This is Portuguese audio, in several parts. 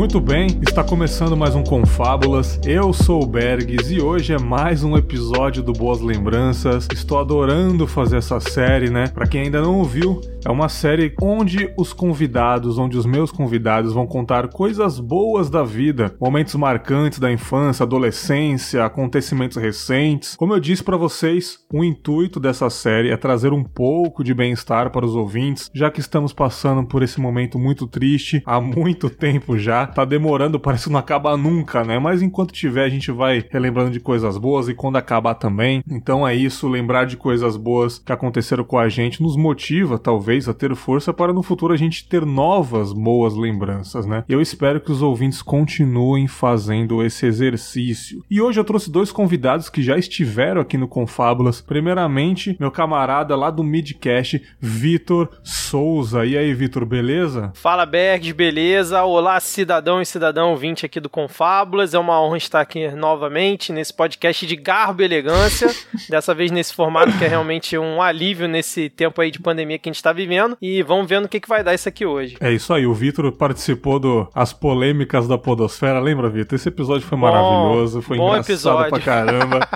Muito bem, está começando mais um Confábulas. Eu sou o Bergs e hoje é mais um episódio do Boas Lembranças. Estou adorando fazer essa série, né? Para quem ainda não ouviu, é uma série onde os convidados, onde os meus convidados vão contar coisas boas da vida, momentos marcantes da infância, adolescência, acontecimentos recentes. Como eu disse para vocês, o intuito dessa série é trazer um pouco de bem-estar para os ouvintes, já que estamos passando por esse momento muito triste há muito tempo já. Tá demorando, parece que não acaba nunca, né? Mas enquanto tiver, a gente vai relembrando de coisas boas e quando acabar também. Então é isso, lembrar de coisas boas que aconteceram com a gente nos motiva, talvez, a ter força para no futuro a gente ter novas boas lembranças, né? Eu espero que os ouvintes continuem fazendo esse exercício. E hoje eu trouxe dois convidados que já estiveram aqui no Confábulas. Primeiramente, meu camarada lá do Midcast, Vitor Souza. E aí, Vitor, beleza? Fala, Bergs, beleza? Olá, cidadão e cidadão 20 aqui do Confábulas. É uma honra estar aqui novamente nesse podcast de garbo e elegância. Dessa vez nesse formato que é realmente um alívio nesse tempo aí de pandemia que a gente está vivendo. E vamos vendo o que, que vai dar isso aqui hoje. É isso aí, o Vitor participou do As Polêmicas da Podosfera. Lembra, Vitor? Esse episódio foi bom, maravilhoso, foi engraçado episódio. pra caramba.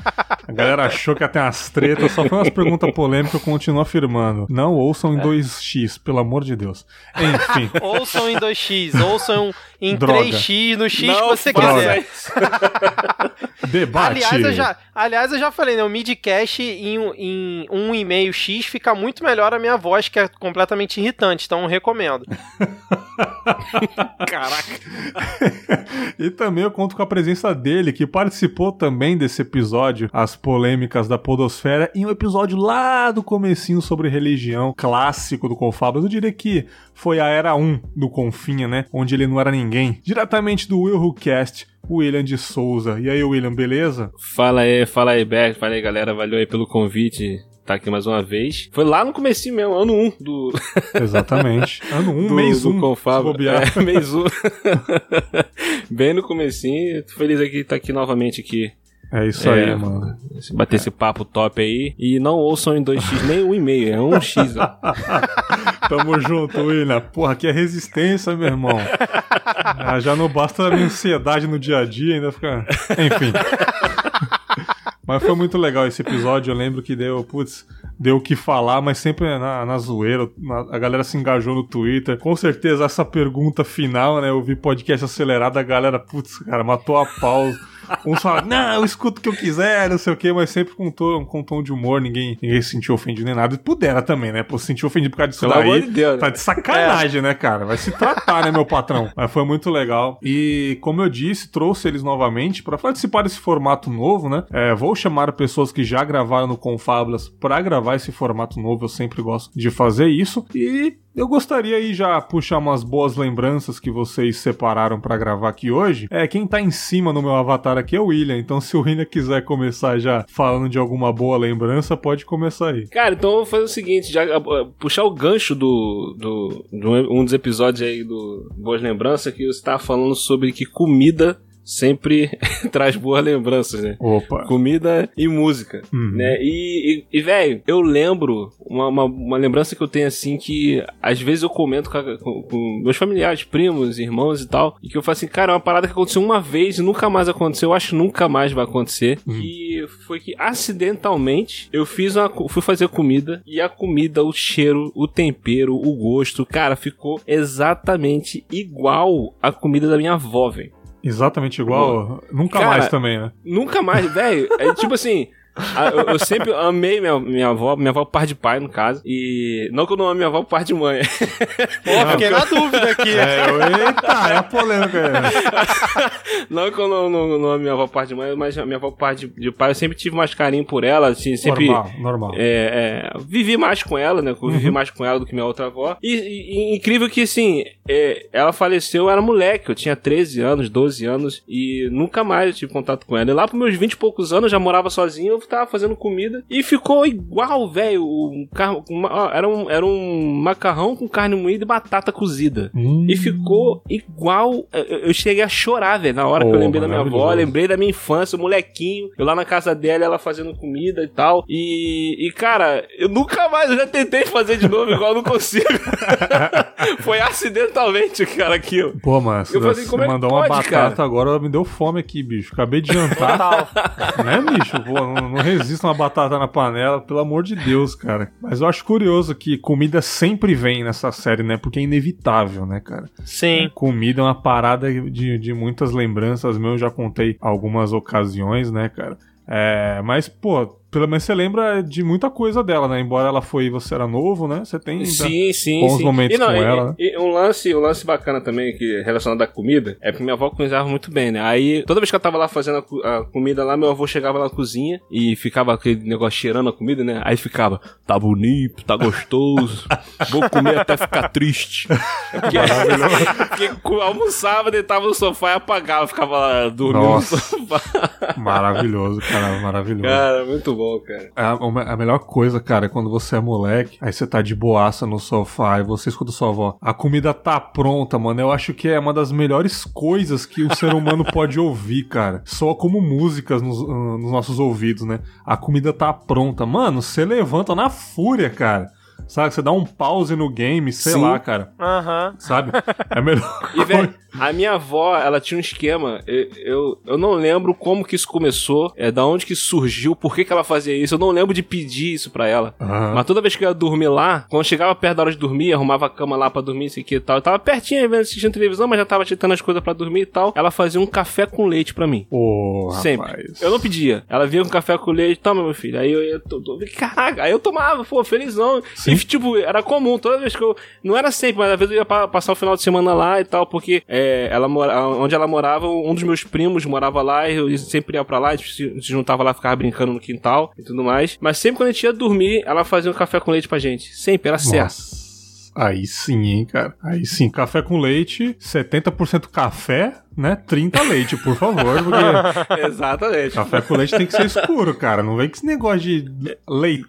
A galera achou que ia ter umas tretas, só foi umas perguntas polêmicas, eu continuo afirmando. Não ouçam em 2x, pelo amor de Deus. Enfim. ouçam em 2x, ouçam em Droga. 3x, no X Não, que você quiser. Debate. Aliás eu, já, aliás, eu já falei, né? O midcast em, em 1,5x fica muito melhor a minha voz, que é completamente irritante, então recomendo. Caraca. e também eu conto com a presença dele, que participou também desse episódio, As Polêmicas da Podosfera, em um episódio lá do comecinho sobre religião, clássico do Confabas. Eu diria que foi a era 1 do Confinha, né? Onde ele não era ninguém. Diretamente do Will Who Cast, William de Souza. E aí, William, beleza? Fala aí, fala aí, Beck. Fala aí, galera. Valeu aí pelo convite tá aqui mais uma vez. Foi lá no começo mesmo, ano 1 um do... Exatamente. Ano 1, um, mês 1. Um, Confab. É, mês 1. Um. Bem no comecinho. Tô feliz aqui de estar aqui novamente aqui é isso é, aí, mano. Bater esse papo top aí. E não ouçam em 2x nem 1,5, é 1x. Tamo junto, William. Porra, aqui é resistência, meu irmão. Ah, já não basta a minha ansiedade no dia a dia, ainda fica. Enfim. Mas foi muito legal esse episódio. Eu lembro que deu, putz, deu o que falar, mas sempre na, na zoeira. Na, a galera se engajou no Twitter. Com certeza, essa pergunta final, né? Eu vi podcast acelerado, a galera, putz, cara, matou a pausa. Uns falam, não, eu escuto o que eu quiser, não sei o que, mas sempre com, tom, com tom de humor, ninguém, ninguém se sentiu ofendido nem nada. E pudera também, né? Pô, se sentiu ofendido por causa disso Pelo daí. De Deus, tá de sacanagem, é. né, cara? Vai se tratar, né, meu patrão? Mas foi muito legal. E, como eu disse, trouxe eles novamente para participar desse formato novo, né? É, vou chamar pessoas que já gravaram no Confábulas para gravar esse formato novo. Eu sempre gosto de fazer isso. E eu gostaria aí já puxar umas boas lembranças que vocês separaram para gravar aqui hoje. É, quem tá em cima no meu avatar aqui é o William, então se o William quiser começar já falando de alguma boa lembrança, pode começar aí. Cara, então eu vou fazer o seguinte, já uh, puxar o gancho do, do, do um dos episódios aí do Boas Lembranças que você tava falando sobre que comida sempre traz boas lembranças, né? Opa. Comida e música, uhum. né? E, e, e velho, eu lembro uma, uma, uma, lembrança que eu tenho assim que às vezes eu comento com, com, com, meus familiares, primos, irmãos e tal, e que eu falo assim, cara, é uma parada que aconteceu uma vez e nunca mais aconteceu, eu acho que nunca mais vai acontecer. Uhum. E foi que acidentalmente eu fiz uma, fui fazer comida e a comida, o cheiro, o tempero, o gosto, cara, ficou exatamente igual a comida da minha avó, velho. Exatamente igual? Nunca Cara, mais também, né? Nunca mais, velho. É tipo assim. Ah, eu, eu, sempre amei minha, minha avó, minha avó por par de pai, no caso. E não que eu não ame minha avó por par de mãe. Pô, fiquei na dúvida aqui. É, eita, é a polêmica aí. não que eu não, não, não ame minha avó por par de mãe, mas minha avó por par de, de, pai, eu sempre tive mais carinho por ela, assim, sempre... Normal, normal. É, é, vivi mais com ela, né? Vivi uhum. mais com ela do que minha outra avó. E, e incrível que, assim, é, ela faleceu, eu era moleque, eu tinha 13 anos, 12 anos, e nunca mais eu tive contato com ela. E lá pros meus 20 e poucos anos, eu já morava sozinho, que tava fazendo comida e ficou igual, velho. Um era, um, era um macarrão com carne moída e batata cozida. Hum. E ficou igual. Eu, eu cheguei a chorar, velho, na hora oh, que eu lembrei da minha avó, lembrei da minha infância, o molequinho, eu lá na casa dela, ela fazendo comida e tal. E, e cara, eu nunca mais, eu já tentei fazer de novo, igual eu não consigo. Foi acidentalmente, cara, aquilo. Pô, mas eu falei, como é mandou uma batata cara? agora, me deu fome aqui, bicho. Acabei de jantar. Né, bicho? Pô, não, não resisto uma batata na panela, pelo amor de Deus, cara. Mas eu acho curioso que comida sempre vem nessa série, né? Porque é inevitável, né, cara? Sim. Comida é uma parada de, de muitas lembranças meu, eu já contei algumas ocasiões, né, cara? É, mas, pô, pelo menos você lembra de muita coisa dela, né? Embora ela foi você era novo, né? Você tem sim, sim, bons sim. momentos não, com e, ela. Né? E um lance, um lance bacana também que relacionado à comida é porque minha avó cozinhava muito bem, né? Aí toda vez que eu tava lá fazendo a, a, comida lá, meu avô chegava na cozinha e ficava aquele negócio cheirando a comida, né? Aí ficava, tá bonito, tá gostoso, vou comer até ficar triste. Porque, porque almoçava, deitava no sofá e apagava, ficava dormindo Nossa. no sofá. Maravilhoso, cara, maravilhoso. Cara, muito bom bom, cara. É a, a, melhor coisa, cara, é quando você é moleque, aí você tá de boaça no sofá e você escuta sua avó. A comida tá pronta, mano. Eu acho que é uma das melhores coisas que o ser humano pode ouvir, cara. Só como músicas nos, uh, nos nossos ouvidos, né? A comida tá pronta. Mano, você levanta na fúria, cara. Sabe? Você dá um pause no game, sei Sim. lá, cara. Aham. Uhum. Sabe? É melhor. E, velho, a minha avó, ela tinha um esquema. Eu, eu, eu, não lembro como que isso começou, é da onde que surgiu, por que, que ela fazia isso. Eu não lembro de pedir isso pra ela. Uhum. Mas toda vez que eu ia dormir lá, quando chegava perto da hora de dormir, arrumava a cama lá pra dormir, isso aqui e tal. Eu tava pertinho vendo assistindo televisão, mas já tava tentando as coisas pra dormir e tal. Ela fazia um café com leite pra mim. Oh, Sempre. Rapaz. Eu não pedia. Ela vinha com café com leite, toma, meu filho. Aí eu ia. Caraca, aí eu tomava, pô, felizão. Sim. E, tipo, era comum, toda vez que eu. Não era sempre, mas às vezes eu ia passar o final de semana lá e tal, porque é, ela morava onde ela morava, um dos meus primos morava lá e eu sempre ia pra lá, a gente se juntava lá, ficava brincando no quintal e tudo mais. Mas sempre quando a gente ia dormir, ela fazia um café com leite pra gente. Sempre, era certo. Aí sim, hein, cara. Aí sim, café com leite, 70% café, né? 30 leite, por favor. Porque Exatamente. Café com leite tem que ser escuro, cara. Não vem com esse negócio de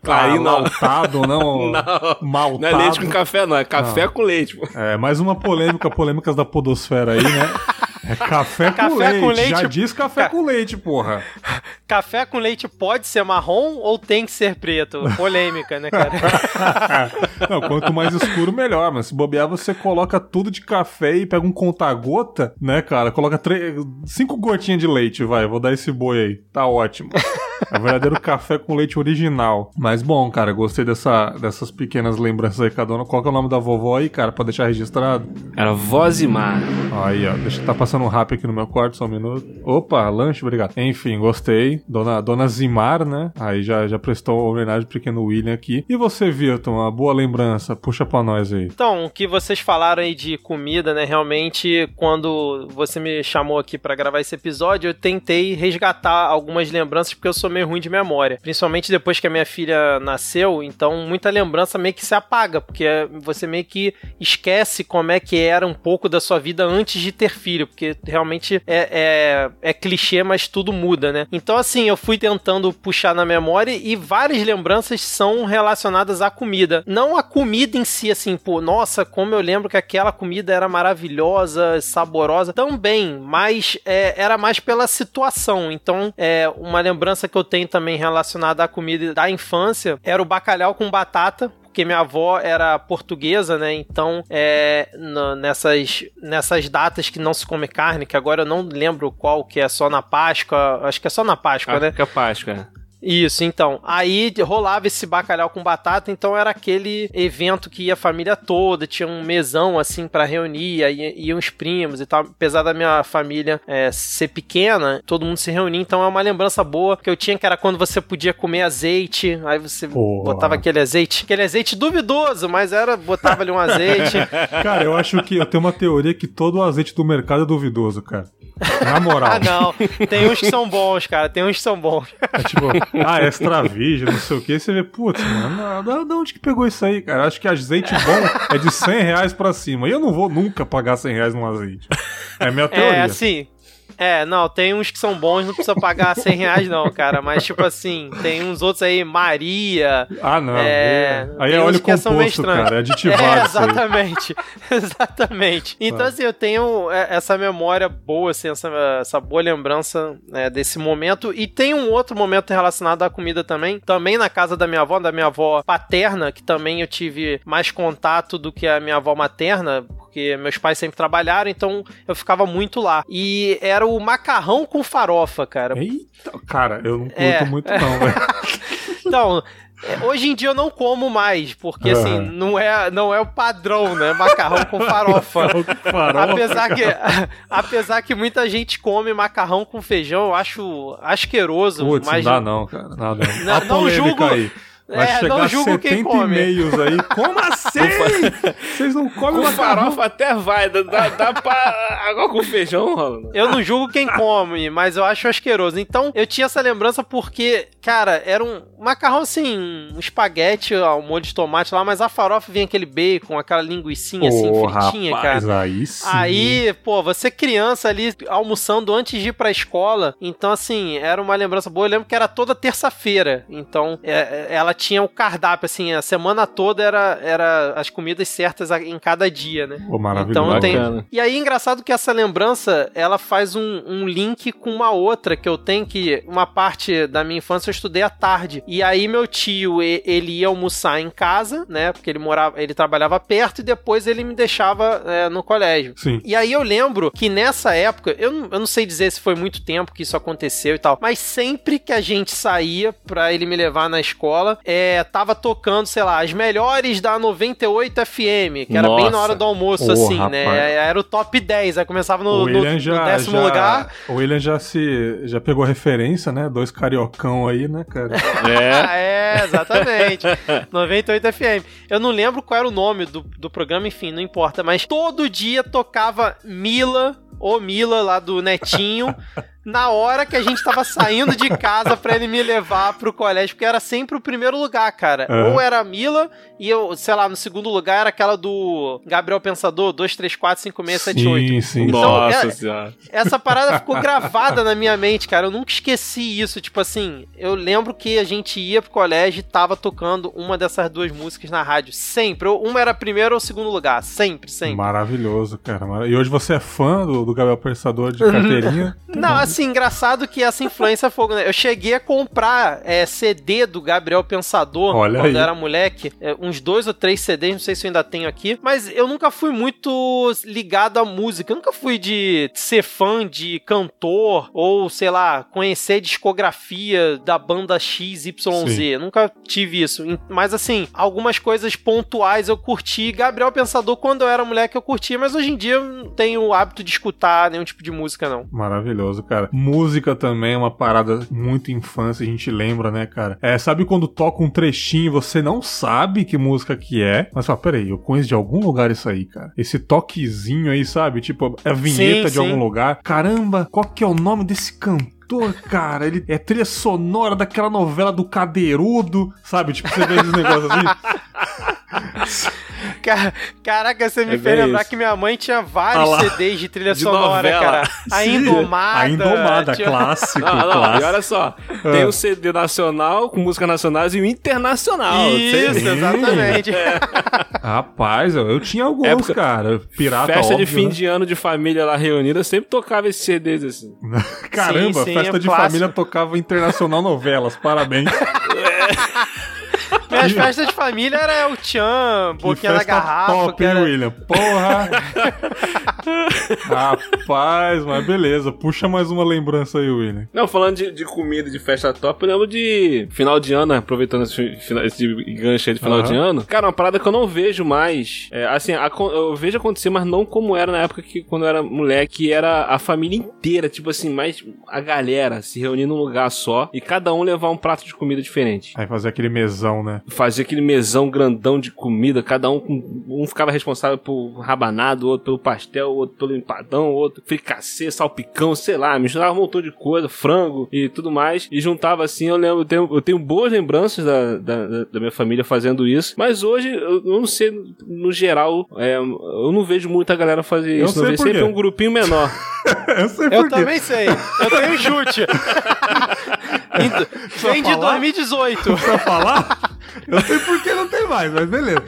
Aí, não. maltado, não. não. Maltado. Não é leite com café, não. É café não. com leite. Pô. É, mais uma polêmica, polêmicas da podosfera aí, né? É café, com, café leite. com leite. Já diz café Ca... com leite, porra. Café com leite pode ser marrom ou tem que ser preto? Polêmica, né, cara? Não, quanto mais escuro, melhor. Mas se bobear, você coloca tudo de café e pega um conta-gota, né, cara? Coloca três, cinco gotinhas de leite, vai. Vou dar esse boi aí. Tá ótimo. É verdadeiro café com leite original. Mas bom, cara, gostei dessa, dessas pequenas lembranças aí, cada um. Qual que é o nome da vovó aí, cara, pra deixar registrado? Era Vozimar. Aí, ó. Deixa eu tá passando um rap aqui no meu quarto, só um minuto. Opa, lanche, obrigado. Enfim, gostei. Dona, Dona Zimar, né? Aí já, já prestou homenagem pro pequeno William aqui. E você, Vitor, uma boa lembrança? Puxa pra nós aí. Então, o que vocês falaram aí de comida, né? Realmente, quando você me chamou aqui para gravar esse episódio, eu tentei resgatar algumas lembranças, porque eu sou meio ruim de memória. Principalmente depois que a minha filha nasceu, então muita lembrança meio que se apaga, porque você meio que esquece como é que era um pouco da sua vida antes de ter filho, porque realmente é, é, é clichê, mas tudo muda, né? Então, assim, eu fui tentando puxar na memória e várias lembranças são relacionadas à comida. Não a comida em si, assim, pô, nossa, como eu lembro que aquela comida era maravilhosa, saborosa, também, mas é, era mais pela situação. Então, é uma lembrança que eu tenho também relacionada à comida da infância era o bacalhau com batata, porque minha avó era portuguesa, né? Então, é, nessas, nessas datas que não se come carne, que agora eu não lembro qual, que é só na Páscoa, acho que é só na Páscoa, acho né? Que é Páscoa. Isso, então. Aí rolava esse bacalhau com batata, então era aquele evento que ia a família toda, tinha um mesão assim para reunir, aí iam os primos e tal. Apesar da minha família é, ser pequena, todo mundo se reunia, então é uma lembrança boa que eu tinha que era quando você podia comer azeite, aí você Porra. botava aquele azeite, aquele azeite duvidoso, mas era, botava ali um azeite. Cara, eu acho que eu tenho uma teoria que todo o azeite do mercado é duvidoso, cara. Na moral. ah, não. Tem uns que são bons, cara. Tem uns que são bons. É tipo, ah, extra virgem, não sei o que. Você vê, putz, mano, da, da onde que pegou isso aí, cara? Acho que azeite bom é de 100 reais pra cima. E eu não vou nunca pagar 100 reais num azeite. É minha teoria. É, assim, É, não, tem uns que são bons, não precisa pagar 100 reais, não, cara. Mas, tipo assim, tem uns outros aí, Maria. Ah, não. É, aí é óleo composto, cara. É aditivado. É, exatamente. exatamente. Então, ah. assim, eu tenho é, essa memória boa, assim, essa, essa boa lembrança é, desse momento. E tem um outro momento relacionado à comida também. Também na casa da minha avó, da minha avó paterna, que também eu tive mais contato do que a minha avó materna, porque meus pais sempre trabalharam, então eu ficava muito lá. E era o macarrão com farofa, cara. Eita, cara, eu não curto é. muito não, velho. então, é, Hoje em dia eu não como mais, porque assim, não é, não é o padrão, né? Macarrão com farofa. farofa apesar, que, apesar que muita gente come macarrão com feijão, eu acho asqueroso. Putz, mas... não dá não, cara. Nada. Não, não julgo. Aí. Vai é, chegar não julgo quem come. e-mails aí. Como assim? Vocês não comem com farofa até vai, dá, dá pra... Agora com feijão, Rolando. Eu não julgo quem come, mas eu acho asqueroso. Então, eu tinha essa lembrança porque, cara, era um macarrão assim, um espaguete, um molho de tomate lá, mas a farofa vinha aquele bacon, aquela linguiçinha assim, oh, fritinha, rapaz, cara. Aí, sim. aí, pô, você criança ali almoçando antes de ir pra escola, então assim, era uma lembrança boa. Eu lembro que era toda terça-feira, então é, ela tinha o cardápio, assim, a semana toda era, era as comidas certas em cada dia, né? Pô, maravilhoso. Então tem... E aí, engraçado que essa lembrança, ela faz um, um link com uma outra que eu tenho que, uma parte da minha infância eu estudei à tarde. E aí meu tio, ele ia almoçar em casa, né? Porque ele morava, ele trabalhava perto e depois ele me deixava é, no colégio. Sim. E aí eu lembro que nessa época, eu não, eu não sei dizer se foi muito tempo que isso aconteceu e tal, mas sempre que a gente saía pra ele me levar na escola, é, tava tocando, sei lá, as melhores da 98 FM, que era Nossa. bem na hora do almoço, oh, assim, né? rapaz. né? Era o top 10, aí começava no, no, já, no décimo já, lugar. O William já se já pegou referência, né? Dois cariocão aí, né, cara? É, é exatamente. 98 FM. Eu não lembro qual era o nome do, do programa, enfim, não importa, mas todo dia tocava Mila, ou Mila lá do Netinho. na hora que a gente tava saindo de casa para ele me levar pro colégio, porque era sempre o primeiro lugar, cara. Uhum. Ou era a Mila, e eu, sei lá, no segundo lugar era aquela do Gabriel Pensador, 2, 3, 4, 5, 6, 7, 8. Sim, sim. Então, Nossa é, senhora. Essa parada ficou gravada na minha mente, cara. Eu nunca esqueci isso. Tipo assim, eu lembro que a gente ia pro colégio e tava tocando uma dessas duas músicas na rádio. Sempre. Uma era primeiro ou segundo lugar. Sempre, sempre. Maravilhoso, cara. E hoje você é fã do, do Gabriel Pensador de carteirinha? Não, assim, engraçado que essa influência foi. Né? Eu cheguei a comprar é, CD do Gabriel Pensador Olha quando aí. era moleque. É, uns dois ou três CDs, não sei se eu ainda tenho aqui. Mas eu nunca fui muito ligado à música. Eu nunca fui de ser fã de cantor ou, sei lá, conhecer discografia da banda XYZ. Nunca tive isso. Mas assim, algumas coisas pontuais eu curti. Gabriel Pensador, quando eu era moleque, eu curtia, mas hoje em dia eu não tenho o hábito de escutar nenhum tipo de música, não. Maravilhoso, cara. Música também é uma parada muito infância, a gente lembra, né, cara? É, sabe quando toca um trechinho e você não sabe que música que é, mas fala, peraí, eu conheço de algum lugar isso aí, cara. Esse toquezinho aí, sabe? Tipo, é a vinheta sim, de sim. algum lugar. Caramba, qual que é o nome desse cantor? Cara, ele é trilha sonora daquela novela do Cadeirudo, sabe? Tipo, você vê esses negócios assim. Caraca, você me é fez lembrar isso. que minha mãe tinha vários ah CDs de trilha de sonora, novela. cara. A Indomada. A Indomada, tinha... clássico, não, não, clássico. E olha só, tem ah. o CD nacional com música nacional e o internacional. Isso, exatamente. É. Rapaz, eu, eu tinha alguns, Época, cara. Pirata, Festa óbvio, de fim né? de ano de família lá reunida sempre tocava esses CDs assim. Caramba, sim, sim, festa de família tocava internacional novelas. Parabéns. Minhas festas de família era o Tchan, Boquinha da Garrafa. Top, era... hein, William? Porra! Rapaz, mas beleza. Puxa mais uma lembrança aí, William. Não, falando de, de comida de festa top, eu lembro de final de ano, né? aproveitando esse, esse gancho aí de final uhum. de ano. Cara, uma parada que eu não vejo mais. É, assim, a, eu vejo acontecer, mas não como era na época que quando eu era moleque, que era a família inteira, tipo assim, mais a galera se reunir num lugar só e cada um levar um prato de comida diferente. Aí fazer aquele mesão, né? Fazia aquele mesão grandão de comida, cada um um ficava responsável por rabanado, outro pelo pastel, outro pelo empadão, outro fricassê, salpicão, sei lá, misturava um montão de coisa, frango e tudo mais, e juntava assim, eu lembro, eu tenho, eu tenho boas lembranças da, da, da minha família fazendo isso, mas hoje, eu, eu não sei, no geral, é, eu não vejo muita galera fazer eu isso, não vejo sempre um grupinho menor. eu sei Eu também sei, eu tenho chute. Vem de 2018. Pra falar? Eu sei por que não tem mais, mas beleza.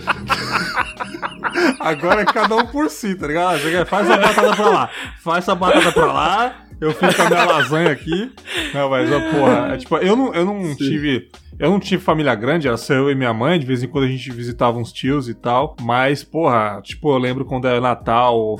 Agora é cada um por si, tá ligado? Faz a batata pra lá, faz a batata pra lá, eu fiz com a minha lasanha aqui. Não, mas, porra, é, tipo, eu não, eu não tive. Eu não tive família grande, era só eu e minha mãe, de vez em quando a gente visitava uns tios e tal. Mas, porra, tipo, eu lembro quando era Natal,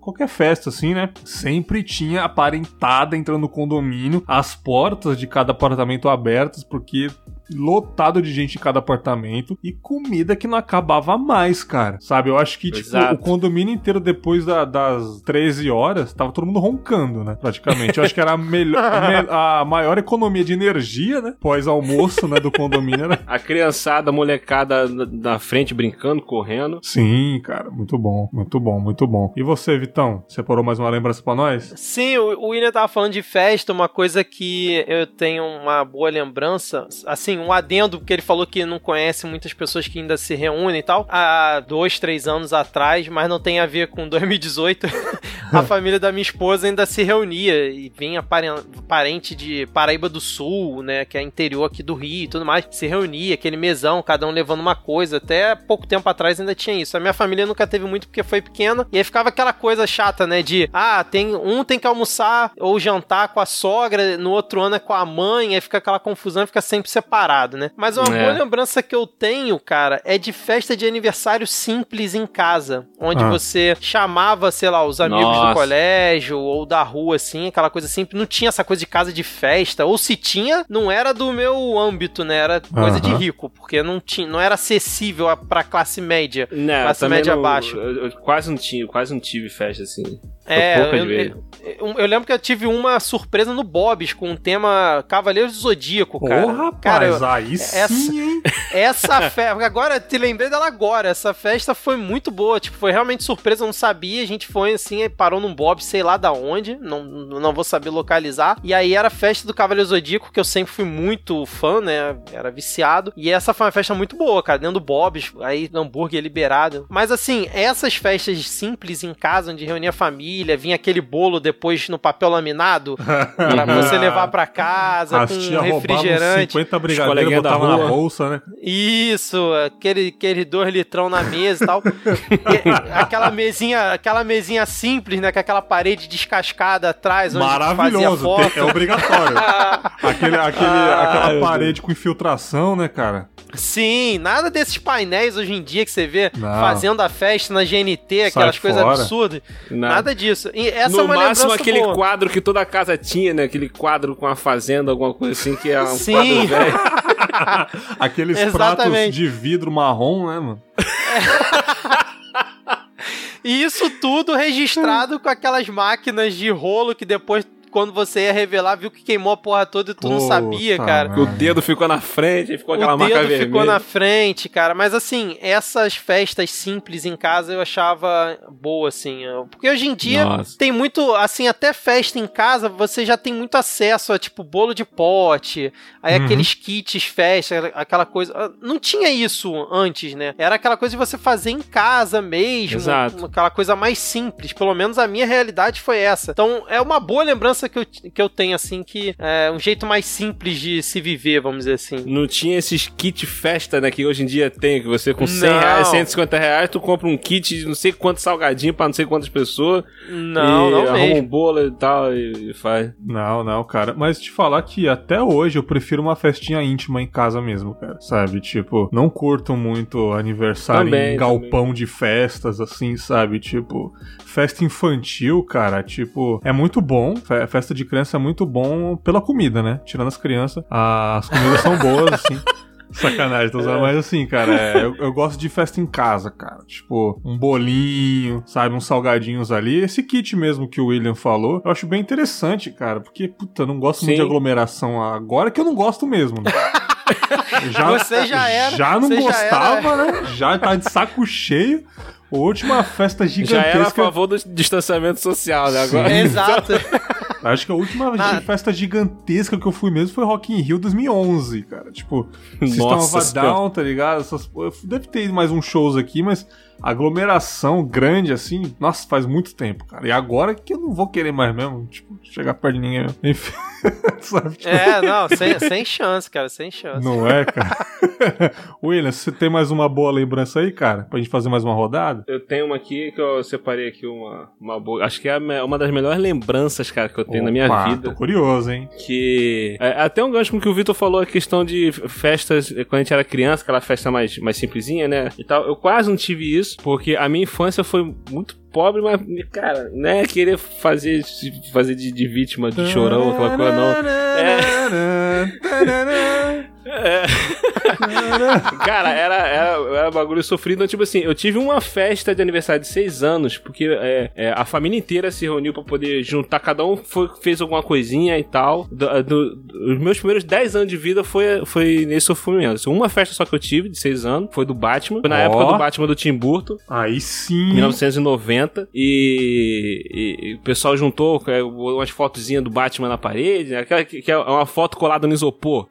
qualquer festa assim, né? Sempre tinha a parentada entrando no condomínio, as portas de cada apartamento abertas, porque lotado de gente em cada apartamento e comida que não acabava mais, cara. Sabe? Eu acho que, tipo, o condomínio inteiro depois da, das 13 horas, tava todo mundo roncando, né? Praticamente. Eu acho que era a, melhor, a maior economia de energia, né? Pós-almoço, né? Do condomínio. Era... A criançada, a molecada na frente brincando, correndo. Sim, cara. Muito bom. Muito bom, muito bom. E você, Vitão? Separou mais uma lembrança pra nós? Sim, o William tava falando de festa, uma coisa que eu tenho uma boa lembrança. Assim, um adendo, porque ele falou que não conhece muitas pessoas que ainda se reúnem e tal, há dois, três anos atrás, mas não tem a ver com 2018. a família da minha esposa ainda se reunia e vinha parente de Paraíba do Sul, né, que é interior aqui do Rio e tudo mais, se reunia, aquele mesão, cada um levando uma coisa. Até pouco tempo atrás ainda tinha isso. A minha família nunca teve muito porque foi pequena e aí ficava aquela coisa chata, né, de ah, tem um tem que almoçar ou jantar com a sogra, no outro ano é com a mãe, aí fica aquela confusão, fica sempre separado separado, né? Mas uma é. boa lembrança que eu tenho, cara, é de festa de aniversário simples em casa, onde ah. você chamava, sei lá, os amigos Nossa. do colégio ou da rua, assim, aquela coisa simples. Não tinha essa coisa de casa de festa, ou se tinha, não era do meu âmbito, né? Era coisa uh -huh. de rico, porque não tinha, não era acessível pra classe média, não, classe média não, abaixo. Eu, eu, quase não tinha, quase não tive festa assim. É, eu, eu, eu, lembro que eu tive uma surpresa no Bob's com o tema Cavaleiros do Zodíaco, cara. Porra, rapaz, cara, aí essa, sim, hein? Essa festa, agora, te lembrei dela agora, essa festa foi muito boa, tipo, foi realmente surpresa, eu não sabia, a gente foi assim, parou num Bob's, sei lá da onde, não, não vou saber localizar, e aí era a festa do Cavaleiro Zodíaco, que eu sempre fui muito fã, né, era viciado, e essa foi uma festa muito boa, cara, dentro do Bob's, aí hambúrguer liberado, mas assim, essas festas simples em casa, onde reunia a família, vinha aquele bolo depois no papel laminado para você levar para casa As com refrigerante. 50 brigadeiros botava na bolsa, né? Isso, aquele, aquele dois litrão na mesa e tal. e, aquela mesinha, aquela mesinha simples, né, com aquela parede descascada atrás onde Maravilhoso, fazia foto. é obrigatório. aquele, aquele, ah, aquela parede com infiltração, né, cara? Sim, nada desses painéis hoje em dia que você vê Não. fazendo a festa na GNT, aquelas coisas absurdas. Nada. nada disso. E essa no é uma máximo aquele boa. quadro que toda casa tinha, né? Aquele quadro com a fazenda, alguma coisa assim, que é um Sim. quadro velho. Aqueles Exatamente. pratos de vidro marrom, né, mano? E isso tudo registrado com aquelas máquinas de rolo que depois quando você ia revelar, viu que queimou a porra toda e tu Puta não sabia, cara. O dedo ficou na frente, ficou aquela marca vermelha. O dedo ficou na frente, cara. Mas assim, essas festas simples em casa eu achava boa, assim. Porque hoje em dia Nossa. tem muito, assim, até festa em casa você já tem muito acesso a, tipo, bolo de pote, aí uhum. aqueles kits festa, aquela coisa. Ah, não tinha isso antes, né? Era aquela coisa de você fazer em casa mesmo. Exato. Aquela coisa mais simples. Pelo menos a minha realidade foi essa. Então é uma boa lembrança lembrança que eu, que eu tenho, assim, que é um jeito mais simples de se viver, vamos dizer assim. Não tinha esses kit festa, né, que hoje em dia tem, que você com 100 não. reais, 150 reais, tu compra um kit de não sei quantos salgadinhos pra não sei quantas pessoas. Não, e não arruma mesmo. um bolo e tal e, e faz. Não, não, cara. Mas te falar que até hoje eu prefiro uma festinha íntima em casa mesmo, cara. Sabe? Tipo, não curto muito aniversário também, em galpão também. de festas, assim, sabe? Tipo, festa infantil, cara, tipo, é muito bom. Festa de criança é muito bom pela comida, né? Tirando as crianças, as comidas são boas, assim. Sacanagem, tô usando, é. mas assim, cara, é, eu, eu, gosto de festa em casa, cara. Tipo, um bolinho, sabe, uns salgadinhos ali. Esse kit mesmo que o William falou, eu acho bem interessante, cara, porque, puta, eu não gosto Sim. muito de aglomeração agora que eu não gosto mesmo, né? Já, Você já era. Já não você gostava, já era... né? Já tá de saco cheio. Última festa gigantesca. Já era a favor do distanciamento social, né? Agora. Exato. Acho que a última Na... festa gigantesca que eu fui mesmo foi Rock in Rio 2011, cara. Tipo, System of a Down, tá ligado? Essas... Deve ter mais uns shows aqui, mas aglomeração grande assim, nossa, faz muito tempo, cara. E agora que eu não vou querer mais mesmo, tipo, chegar perto de ninguém. Enfim. Sabe? É, não, sem, sem chance, cara, sem chance. Não é, cara? William, você tem mais uma boa lembrança aí, cara? Pra gente fazer mais uma rodada? Eu tenho uma aqui que eu separei aqui uma, uma boa. Acho que é uma das melhores lembranças, cara, que eu tenho Opa, na minha vida. Tô curioso, hein? Que. É, até um gancho com o que o Vitor falou, a questão de festas quando a gente era criança, aquela festa mais, mais simplesinha, né? E tal. Eu quase não tive isso, porque a minha infância foi muito pobre, mas, cara, né, querer fazer, fazer de, de vítima, de chorão, aquela coisa não. É. É. Cara, era, era, era bagulho sofrido. Então, tipo assim, eu tive uma festa de aniversário de seis anos, porque é, é, a família inteira se reuniu para poder juntar, cada um foi, fez alguma coisinha e tal. Do, do, os meus primeiros dez anos de vida foi, foi nesse sofrimento. Uma festa só que eu tive, de seis anos, foi do Batman. Foi na oh. época do Batman do Tim Burton. Aí sim. 1990. E, e, e o pessoal juntou é, umas fotozinhas do Batman na parede, né? Aquela que, que é uma foto colada no isopor.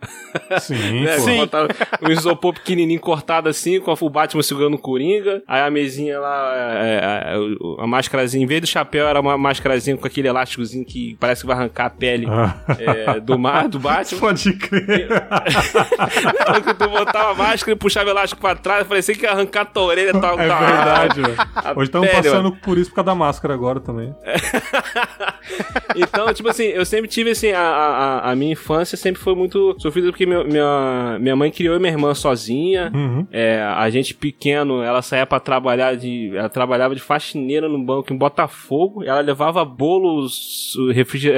Sim. Né? Sim. um isopor pequenininho cortado assim, com o Batman segurando o Coringa. Aí a mesinha lá, é, é, a máscarazinha, em vez do chapéu, era uma máscarazinha com aquele elásticozinho que parece que vai arrancar a pele ah. é, do mar, do Batman. Pode crer. Não, tu botava a máscara e puxava o elástico pra trás, parecia que ia arrancar a tua orelha. Tal, é tal, verdade, velho. Hoje estamos passando por isso por causa da máscara agora também. então, tipo assim, eu sempre tive assim, a, a, a minha infância sempre foi muito sofrida porque minha, minha minha mãe criou eu minha irmã sozinha. Uhum. É, a gente pequeno, ela saía para trabalhar de. Ela trabalhava de faxineira no banco em Botafogo. Ela levava bolos,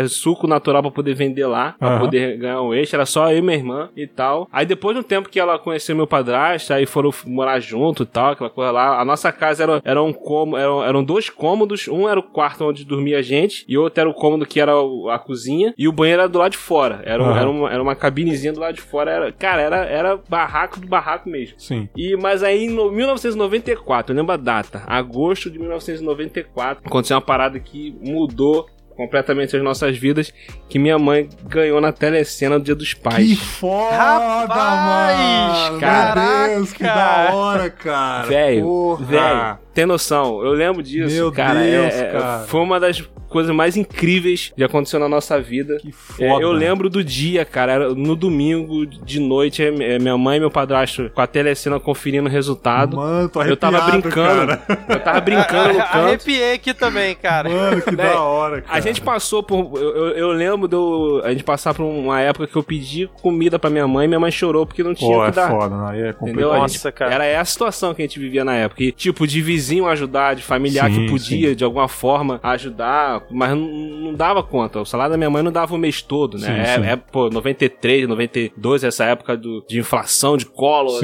suco natural para poder vender lá, pra uhum. poder ganhar um eixo. Era só eu e minha irmã e tal. Aí depois de um tempo que ela conheceu meu padrasto, aí foram morar junto e tal, aquela coisa lá. A nossa casa era, era um cômodo, eram, eram dois cômodos. Um era o quarto onde dormia a gente, e outro era o cômodo que era a cozinha, e o banheiro era do lado de fora. Era, uhum. era, uma, era uma cabinezinha do lado de fora. Era, cara, era, era barraco do barraco mesmo. Sim. E, mas aí, em 1994, eu lembro a data, agosto de 1994, aconteceu uma parada que mudou completamente as nossas vidas, que minha mãe ganhou na telecena do Dia dos Pais. Que foda, Rapaz, mano! Caraca. Meu Deus, que da hora, cara! Velho, velho, tem noção, eu lembro disso, Meu cara. É, Deus, é, cara. Foi uma das coisas mais incríveis que aconteceu na nossa vida. Que foda. É, eu lembro do dia, cara, era no domingo de noite, é, é, minha mãe e meu padrasto com a telecena conferindo o resultado. Mano, tô Eu tava brincando. Cara. Eu tava brincando no canto. Arrepiei aqui também, cara. Mano, que da hora, cara. A gente passou por. Eu, eu, eu lembro do. A gente passar por uma época que eu pedi comida pra minha mãe e minha mãe chorou porque não tinha Pô, que é dar. Foda, aí é complicado. Nossa, cara. Era essa a situação que a gente vivia na época. E, tipo, de vizinho ajudar, de familiar sim, que podia, sim. de alguma forma, ajudar, mas não, dava conta. O salário da minha mãe não dava o mês todo, né? Sim, é, é, pô, 93, 92, essa época do, de inflação, de colo,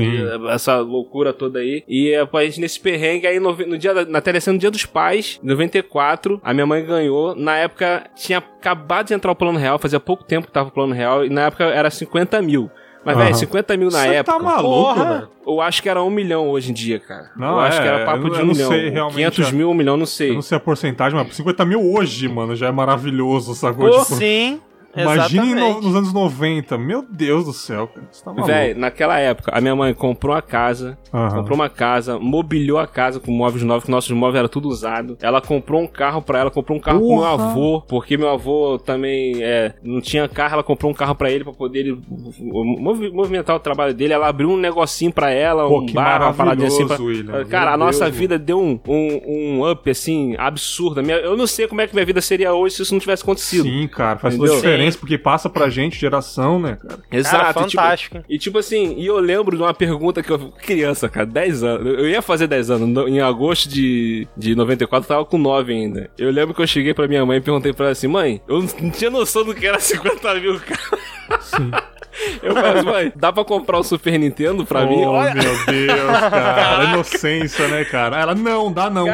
essa loucura toda aí. E é, a gente nesse perrengue aí, no, no dia da, na telecena, no dia dos pais, 94, a minha mãe ganhou. Na época, tinha acabado de entrar o plano real, fazia pouco tempo que tava o plano real, e na época era 50 mil. Mas, uhum. velho, 50 mil na Você época. tá maluco, velho? Eu acho que era um milhão hoje em dia, cara. Não, eu acho é, que era papo eu, de um milhão. Sei, realmente, 500 mil, um milhão, não sei. Eu não sei a porcentagem, mas 50 mil hoje, mano, já é maravilhoso, sacou? Tipo, sim. Imagine no, nos anos 90. Meu Deus do céu, cara. Você tá maluco. Véi, naquela época, a minha mãe comprou a casa, uhum. comprou uma casa, mobiliou a casa com móveis novos, que nossos móveis era tudo usado. Ela comprou um carro pra ela, comprou um carro Porra. pro meu avô, porque meu avô também é, não tinha carro, ela comprou um carro pra ele, pra poder ele, movimentar o trabalho dele. Ela abriu um negocinho pra ela, Pô, um bar, uma paradinha assim. Pra... William. Cara, meu a nossa Deus, vida deu um, um, um up, assim, absurdo. Eu não sei como é que minha vida seria hoje se isso não tivesse acontecido. Sim, cara, faz toda a diferença, porque passa pra gente, geração, né, cara? Exato. Cara, fantástico. E tipo, e tipo assim, e eu lembro de uma pergunta que eu. Criança, cara, 10 anos. Eu ia fazer 10 anos. Em agosto de, de 94, eu tava com 9 ainda. Eu lembro que eu cheguei pra minha mãe e perguntei pra ela assim: mãe, eu não tinha noção do que era 50 mil, cara. Sim. Eu falei, mãe, dá pra comprar o Super Nintendo pra oh, mim? Olha... meu Deus, cara. Inocência, né, cara? Ela, não, dá não.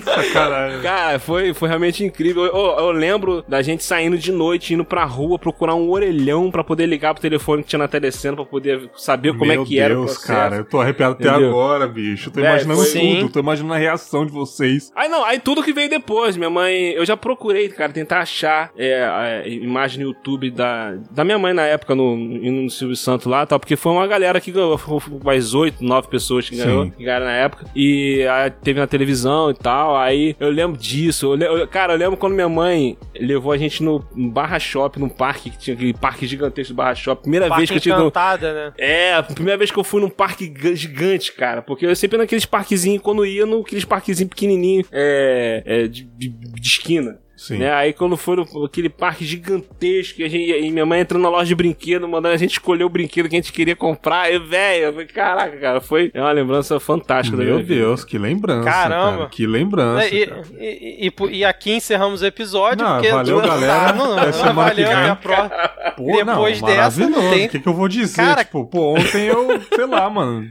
Sacanagem. Cara, foi, foi realmente incrível. Eu, eu, lembro da gente saindo de noite, indo pra rua procurar um orelhão pra poder ligar pro telefone que tinha na telecena pra poder saber como Meu é que era Deus, o cara, eu tô arrepiado até Entendeu? agora, bicho. tô imaginando foi... tudo, tô imaginando a reação de vocês. Aí não, aí tudo que veio depois, minha mãe, eu já procurei, cara, tentar achar é, a imagem no YouTube da, da minha mãe na época no, no Silvio Santos lá, tal, porque foi uma galera que ganhou, mais oito, nove pessoas que ganhou, que ganharam na época, e aí, teve na televisão e tal, aí eu lembro disso, eu, eu, cara, eu lembro quando minha mãe levou a gente no Barra Shop, num parque, que tinha aquele parque gigantesco do Barra Shop, primeira parque vez que eu tive... Encantada, né? É, a primeira vez que eu fui num parque gigante, cara, porque eu sempre naqueles parquezinhos, quando ia, naqueles parquezinhos pequenininhos, é, é de, de, de esquina. Sim. Né? Aí quando foi aquele parque gigantesco, e, a gente, e minha mãe entrando na loja de brinquedo, mandando a gente escolher o brinquedo que a gente queria comprar, e velho, caraca, cara, foi é uma lembrança fantástica Meu Deus, vida. que lembrança. Caramba. Cara, que lembrança. É, e, e, e, aqui encerramos o episódio. Não, porque valeu, galera. Não, não, não valeu, até a próxima. Pô, Depois não, dessa, não tem. O que, que eu vou dizer? Cara... Tipo, pô, ontem eu, sei lá, mano.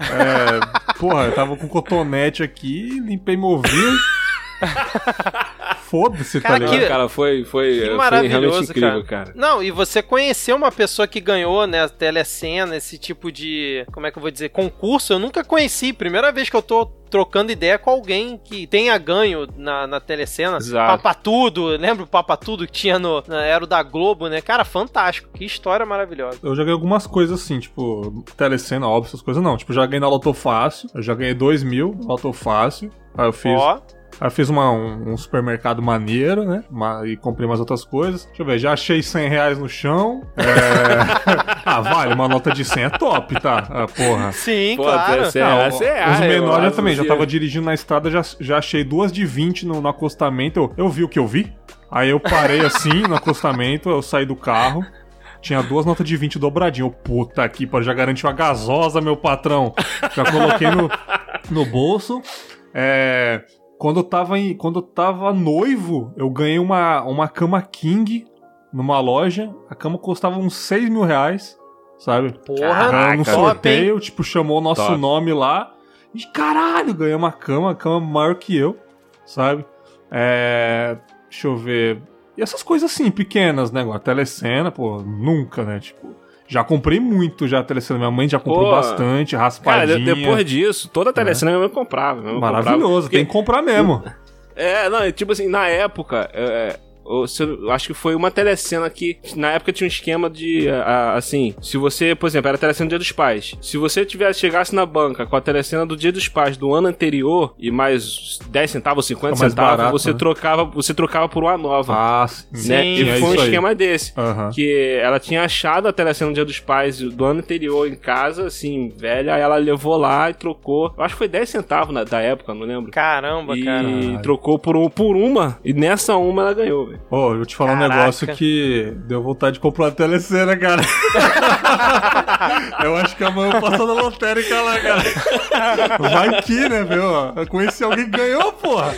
É, porra, eu tava com cotonete aqui, limpei meu ouvido. Foda-se, tá ligado? Que, cara, foi, foi, que maravilhoso, foi incrível, cara. cara. Não, e você conheceu uma pessoa que ganhou, né, telecena, esse tipo de, como é que eu vou dizer, concurso, eu nunca conheci. Primeira vez que eu tô trocando ideia com alguém que tenha ganho na, na telecena. Exato. Papa Tudo, lembra o Papa Tudo que tinha no. Era o da Globo, né? Cara, fantástico. Que história maravilhosa. Eu já ganhei algumas coisas assim, tipo, telecena, óbvio, essas coisas não. Tipo, já ganhei na Loto Fácil. Eu já ganhei 2 mil na Loto Fácil. Aí eu fiz. Ó. Aí fiz uma, um, um, supermercado maneiro, né? Uma, e comprei umas outras coisas. Deixa eu ver, já achei 100 reais no chão. É... ah, vale, uma nota de 100 é top, tá? Ah, porra. Sim, Pô, claro. 100 reais, ah, os menores eu também, já tava dirigindo na estrada, já, já achei duas de 20 no, no acostamento. Eu, eu vi o que eu vi. Aí eu parei assim no acostamento, eu saí do carro. Tinha duas notas de 20 dobradinho. Puta aqui, já garantir uma gasosa, meu patrão. Já coloquei no, no bolso. É, quando eu tava, em, quando eu tava noivo, eu ganhei uma, uma cama king numa loja. A cama custava uns 6 mil reais, sabe? Porra, no sorteio, top, tipo, chamou o nosso top. nome lá. E caralho, ganhei uma cama, uma cama maior que eu, sabe? É. Deixa eu ver. E essas coisas assim, pequenas, né? A telecena, pô, nunca, né? Tipo. Já comprei muito já a telecena. Minha mãe já comprou Pô, bastante, raspadinha. Cara, depois disso, toda a telecena é. minha mãe comprava. Minha mãe Maravilhoso, comprava, tem que comprar mesmo. É, não, tipo assim, na época, é, eu acho que foi uma telecena que na época tinha um esquema de assim, se você, por exemplo, era a telecena do Dia dos Pais. Se você tivesse chegasse na banca com a telecena do Dia dos Pais do ano anterior e mais 10 centavos, 50 centavos, barato, você né? trocava, você trocava por uma nova. Ah, sim. Né? e foi um esquema aí. desse, uhum. que ela tinha achado a telecena do Dia dos Pais do ano anterior em casa, assim, velha, aí ela levou lá e trocou. Eu acho que foi 10 centavos na, da época, não lembro. Caramba, e cara. E trocou por, um, por uma e nessa uma ela ganhou, velho. Ô, oh, eu vou te falar Caraca. um negócio que deu vontade de comprar a telecena, cara. eu acho que amanhã eu passo na lotérica lá, cara. Vai que, né, meu? Eu conheci alguém que ganhou, porra.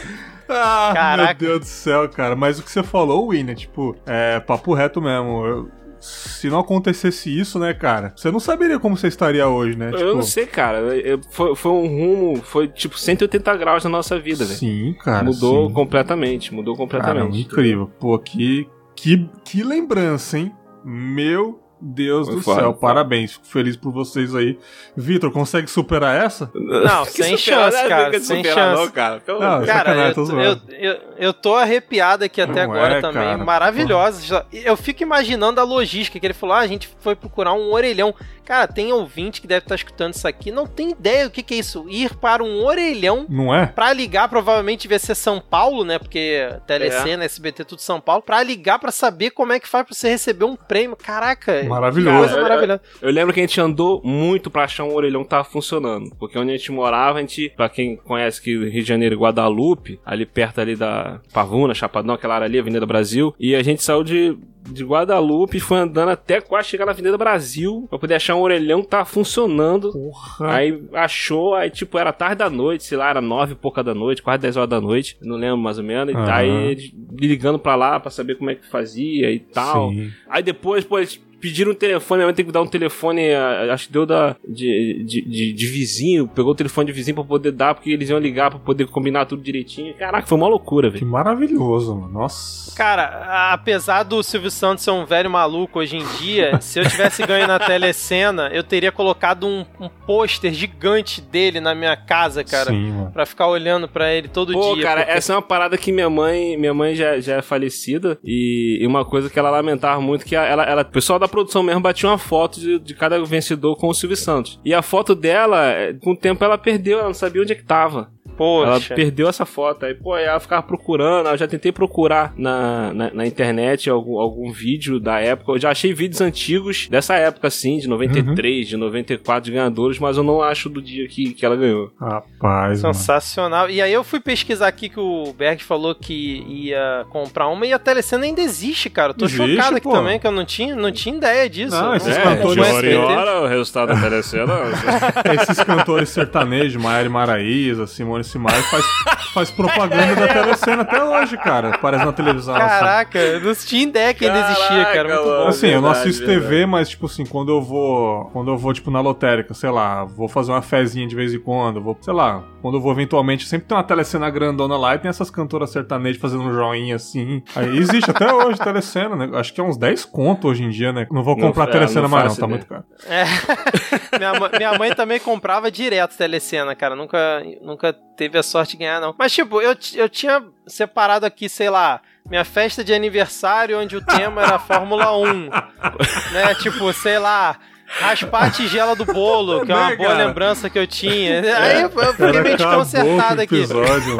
Ah, Caraca. meu Deus do céu, cara. Mas o que você falou, Winner, tipo, é papo reto mesmo. Eu, se não acontecesse isso, né, cara, você não saberia como você estaria hoje, né? Eu tipo... não sei, cara. Foi, foi, um rumo, foi tipo 180 graus na nossa vida, velho. Sim, cara. Mudou sim. completamente, mudou completamente. Cara, incrível. Pô, que, que, que lembrança, hein? Meu Deus Foi do foda, céu, parabéns. Fico feliz por vocês aí. Vitor, consegue superar essa? Não, sem chance, né? cara. Sem chance. Não, cara, Pelo não, cara eu, tô, eu, eu, eu, tô arrepiado aqui até não agora é, também. Cara. Maravilhosa. Eu fico imaginando a logística que ele falou: ah, a gente foi procurar um orelhão. Cara, tem ouvinte que deve estar escutando isso aqui, não tem ideia o que, que é isso. Ir para um orelhão não é? pra ligar, provavelmente devia ser São Paulo, né? Porque Telecena, é. SBT, tudo São Paulo, pra ligar pra saber como é que faz pra você receber um prêmio. Caraca, maravilhoso. maravilhoso. Eu, eu, lembro que a gente andou muito pra achar um orelhão que tava funcionando. Porque onde a gente morava, a gente, pra quem conhece que Rio de Janeiro e Guadalupe, ali perto ali da Pavuna, Chapadão, aquela área ali, Avenida Brasil, e a gente saiu de de Guadalupe, foi andando até quase chegar na Avenida Brasil, pra poder achar um orelhão que tava funcionando. Porra. Aí achou, aí tipo, era tarde da noite, sei lá, era nove e pouca da noite, quase dez horas da noite, não lembro mais ou menos. Uhum. Aí ligando pra lá pra saber como é que fazia e tal. Sim. Aí depois, pô, pediram um telefone, minha mãe tem que dar um telefone, acho que deu da, de, de, de, de, vizinho, pegou o telefone de vizinho pra poder dar, porque eles iam ligar pra poder combinar tudo direitinho. Caraca, foi uma loucura, velho. Que maravilhoso, mano. Nossa. Cara, apesar do Silvio Santos ser um velho maluco hoje em dia, se eu tivesse ganho na telecena, eu teria colocado um, um pôster gigante dele na minha casa, cara. Sim, mano. Pra ficar olhando pra ele todo Pô, dia. cara, porque... essa é uma parada que minha mãe, minha mãe já, já é falecida e, e uma coisa que ela lamentava muito que ela, ela, o pessoal da produção mesmo batia uma foto de, de cada vencedor com o Silvio Santos. E a foto dela, é, com o tempo ela perdeu, ela não sabia onde é que tava. Poxa. Ela perdeu essa foto. Aí, pô, ela ficava procurando. Eu já tentei procurar na, na, na, internet algum, algum vídeo da época. Eu já achei vídeos antigos dessa época, assim, de 93, uhum. de 94 de ganhadores, mas eu não acho do dia que, que ela ganhou. Rapaz. Sensacional. Mano. E aí eu fui pesquisar aqui que o Berg falou que ia comprar uma e a telecena ainda existe, cara. Eu tô existe, chocado aqui pô. também, que eu não tinha, não tinha ideia disso. Não, esses é, cantores. Hora em hora, o resultado da telecena. esses cantores sertanejos, Maíra Maraíza, Simone Simar faz, faz propaganda da telecena até hoje, cara. Aparece na televisão. Caraca, assim. tinha ideia que ainda existia, cara. Muito bom. Assim, eu não assisto verdade. TV, mas, tipo assim, quando eu vou. Quando eu vou, tipo, na lotérica, sei lá, vou fazer uma fezinha de vez em quando, vou, sei lá, quando eu vou eventualmente, sempre tem uma telecena grandona lá e tem essas cantoras sertanejas fazendo um joinha assim. Aí existe até hoje telecena, né? Acho que é uns 10 conto hoje em dia, né? Não vou comprar não, telecena mais, não, tá muito caro. É. minha, minha mãe também comprava direto telecena, cara. Nunca, nunca teve a sorte de ganhar, não. Mas, tipo, eu, eu tinha separado aqui, sei lá, minha festa de aniversário, onde o tema era Fórmula 1. né? Tipo, sei lá. Raspar a tigela do bolo, que é uma né, boa lembrança que eu tinha. Aí eu, eu fiquei meio desconcertado aqui. Episódio,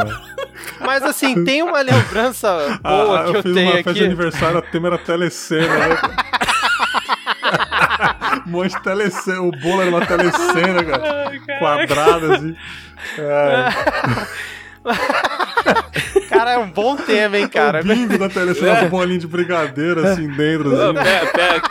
Mas assim, tem uma lembrança ah, boa ah, que eu, eu fiz tenho uma festa de aniversário, o tema era telecena, né? um monte de telecena, o bolo era uma telecena, cara. Ai, Quadrada, assim. cara, é um bom tema, hein, cara. O bingo da telecena é. com bolinho de brigadeiro, assim, dentro. Assim. Pega, pega,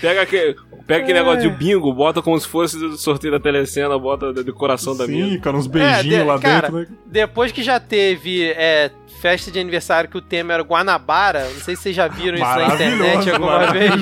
pega aquele Pega aquele é. negócio de bingo, bota como se fosse o sorteio da telecena, bota a decoração Sim, da mesa. Sim, cara, uns beijinhos é, de, lá cara, dentro, né? Depois que já teve é, festa de aniversário que o tema era Guanabara, não sei se vocês já viram isso na internet alguma vez.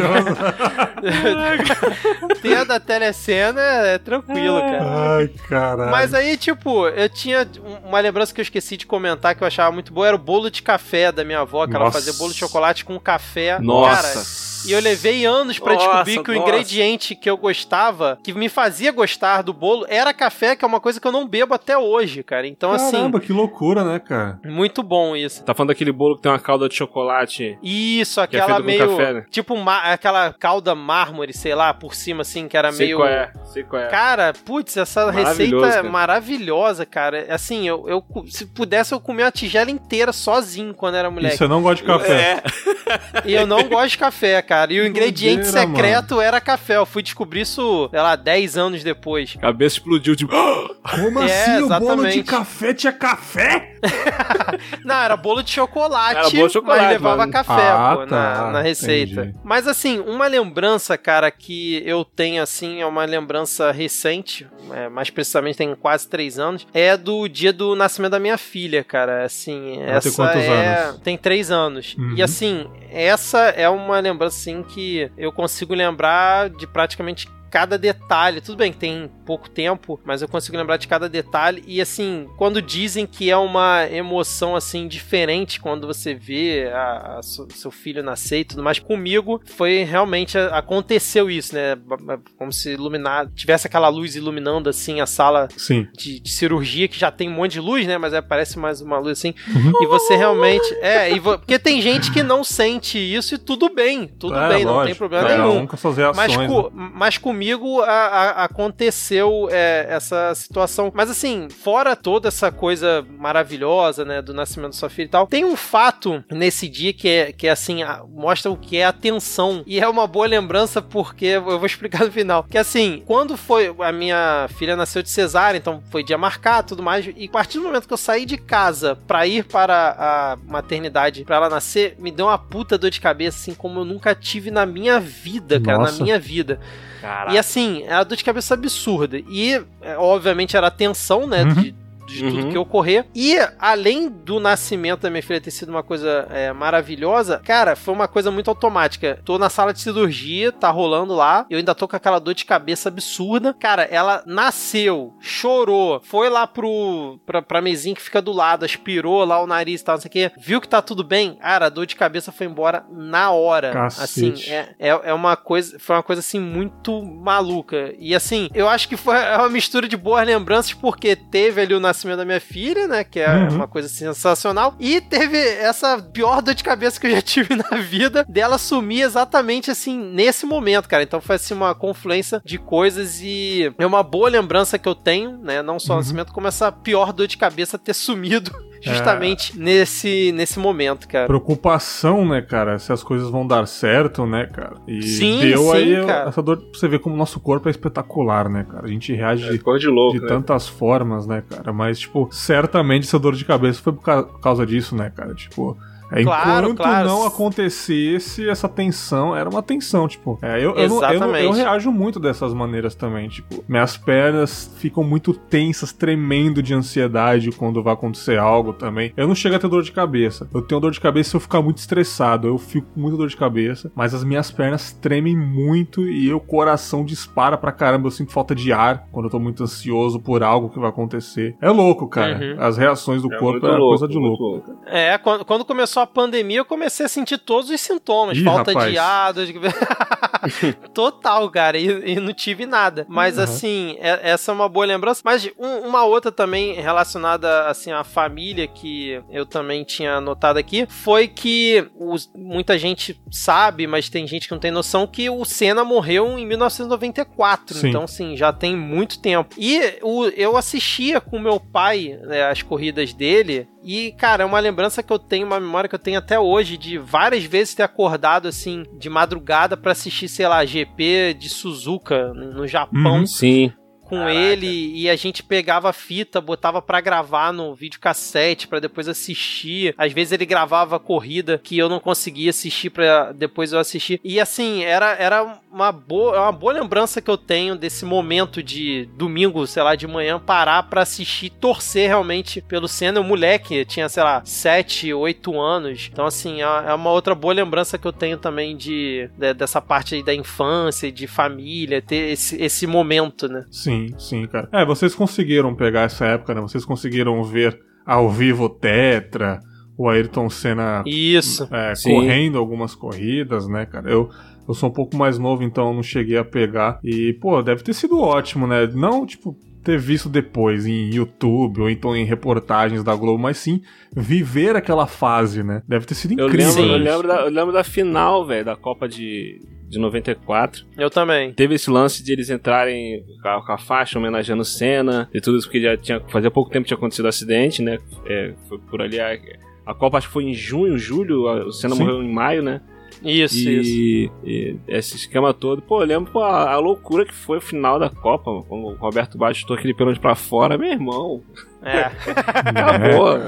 Tema da telecena é tranquilo, cara. Ai, caralho. Mas aí, tipo, eu tinha uma lembrança que eu esqueci de comentar que eu achava muito boa, era o bolo de café da minha avó, que Nossa. ela fazia bolo de chocolate com café. Nossa. Cara, e eu levei anos para descobrir que o ingrediente que eu gostava, que me fazia gostar do bolo, era café, que é uma coisa que eu não bebo até hoje, cara. Então, Caramba, assim. Caramba, que loucura, né, cara? Muito bom isso. Tá falando daquele bolo que tem uma calda de chocolate. Isso, é aquela é meio. Café, né? Tipo, aquela calda mármore, sei lá, por cima, assim, que era sei meio. Qual é, sei qual é. Cara, putz, essa receita é maravilhosa, cara. Assim, eu, eu se pudesse, eu comia uma tigela inteira sozinho quando era moleque. Isso, eu não gosto de café. É. e eu não gosto de café, cara. E o ingrediente secreto mano. era café. Eu fui descobrir isso, sei lá, 10 anos depois. A cabeça explodiu, tipo. Como é, assim? Exatamente. O bolo de café tinha café? Não, era bolo de chocolate, era bolo de chocolate mas levava mano. café, ah, pô, tá. na, na, receita. Entendi. Mas assim, uma lembrança, cara, que eu tenho, assim, é uma lembrança recente, é, mais precisamente tem quase 3 anos, é do dia do nascimento da minha filha, cara. Assim, essa tem é... Anos? Tem 3 anos. Uhum. E assim, essa é uma lembrança, assim, que eu consigo lembrar de praticamente cada detalhe. Tudo bem que tem pouco tempo, mas eu consigo lembrar de cada detalhe. E assim, quando dizem que é uma emoção assim diferente quando você vê a, a seu filho nascer e tudo mais, comigo foi realmente aconteceu isso, né? Como se iluminar, tivesse aquela luz iluminando assim a sala de, de, cirurgia que já tem um monte de luz, né? Mas é, parece mais uma luz assim. Uhum. E você realmente é, e vo, porque tem gente que não sente isso e tudo bem, tudo é, bem, lógico, não tem problema nenhum. Mas, co, né? mas comigo comigo a, a, aconteceu é, essa situação. Mas assim, fora toda essa coisa maravilhosa, né, do nascimento da sua filha e tal, tem um fato nesse dia que é, que é assim, mostra o que é a tensão. E é uma boa lembrança porque, eu vou explicar no final, que assim, quando foi, a minha filha nasceu de cesárea, então foi dia marcado tudo mais, e a partir do momento que eu saí de casa para ir para a maternidade para ela nascer, me deu uma puta dor de cabeça, assim, como eu nunca tive na minha vida, cara, Nossa. na minha vida. Caraca. E assim, era dor de cabeça absurda. E, é, obviamente, era a tensão, né? Uhum. De de uhum. tudo que ocorrer. E além do nascimento da minha filha ter sido uma coisa é, maravilhosa, cara, foi uma coisa muito automática. Tô na sala de cirurgia, tá rolando lá, eu ainda tô com aquela dor de cabeça absurda. Cara, ela nasceu, chorou, foi lá pro pra, pra mesinha que fica do lado, aspirou lá o nariz e tal, não sei o que, viu que tá tudo bem, cara, a dor de cabeça foi embora na hora. Cacete. Assim, é, é, é uma coisa, foi uma coisa assim muito maluca. E assim, eu acho que foi uma mistura de boas lembranças, porque teve ali o nascimento da minha filha, né? Que é uhum. uma coisa sensacional. E teve essa pior dor de cabeça que eu já tive na vida dela sumir exatamente assim nesse momento, cara. Então foi assim uma confluência de coisas e é uma boa lembrança que eu tenho, né? Não só o uhum. nascimento, como essa pior dor de cabeça ter sumido justamente é... nesse, nesse momento, cara. Preocupação, né, cara? Se as coisas vão dar certo, né, cara? E sim, deu sim, aí cara. essa dor pra você ver como o nosso corpo é espetacular, né, cara? A gente reage é, de, de, louco, de né? tantas formas, né, cara? Mas, tipo, certamente essa dor de cabeça foi por causa disso, né, cara? Tipo. É, claro, enquanto claro. não acontecesse essa tensão, era uma tensão, tipo. É, eu, eu, eu, eu, reajo muito dessas maneiras também, tipo. Minhas pernas ficam muito tensas, tremendo de ansiedade quando vai acontecer algo também. Eu não chego a ter dor de cabeça. Eu tenho dor de cabeça se eu ficar muito estressado. Eu fico com muita dor de cabeça, mas as minhas pernas tremem muito e o coração dispara pra caramba. Eu sinto falta de ar quando eu tô muito ansioso por algo que vai acontecer. É louco, cara. Uhum. As reações do é corpo é louco, coisa de louco. louco. É, quando, quando começou começou a pandemia, eu comecei a sentir todos os sintomas. Ih, falta rapaz. de ar, de... Total, cara, e, e, não tive nada. Mas uhum. assim, é, essa é uma boa lembrança. Mas um, uma outra também relacionada assim à família que eu também tinha notado aqui foi que os, muita gente sabe, mas tem gente que não tem noção que o Senna morreu em 1994. Sim. Então, assim, já tem muito tempo. E o, eu assistia com meu pai né, as corridas dele. E, cara, é uma lembrança que eu tenho, uma memória que eu tenho até hoje de várias vezes ter acordado assim de madrugada para assistir, sei lá, GP de Suzuka no Japão. Uhum, sim com Caraca. ele e a gente pegava a fita, botava para gravar no videocassete para depois assistir. Às vezes ele gravava corrida que eu não conseguia assistir para depois eu assistir. E assim, era, era uma boa, uma boa lembrança que eu tenho desse momento de domingo, sei lá, de manhã parar para assistir, torcer realmente pelo Senna. O moleque tinha, sei lá, 7, 8 anos. Então assim, é, é uma outra boa lembrança que eu tenho também de, de dessa parte aí da infância, de família, ter esse, esse momento, né? Sim. Sim, sim, cara. É, vocês conseguiram pegar essa época, né? Vocês conseguiram ver ao vivo Tetra, o Ayrton Senna Isso. É, correndo algumas corridas, né, cara? Eu, eu sou um pouco mais novo, então não cheguei a pegar. E, pô, deve ter sido ótimo, né? Não, tipo, ter visto depois em YouTube ou então em reportagens da Globo, mas sim viver aquela fase, né? Deve ter sido incrível. Eu lembro, eu lembro, da, eu lembro da final, velho, da Copa de, de 94. Eu também. Teve esse lance de eles entrarem com a, com a faixa homenageando o Senna e tudo isso, porque já tinha. Fazia pouco tempo que tinha acontecido o acidente, né? É, foi por ali. A, a Copa acho que foi em junho, julho, o Senna Sim. morreu em maio, né? Isso, e, isso. E esse esquema todo. Pô, eu lembro pô, a, a, loucura que foi o final da Copa, quando o Roberto Baixo estou aquele pênalti pra fora, meu irmão. É. Acabou.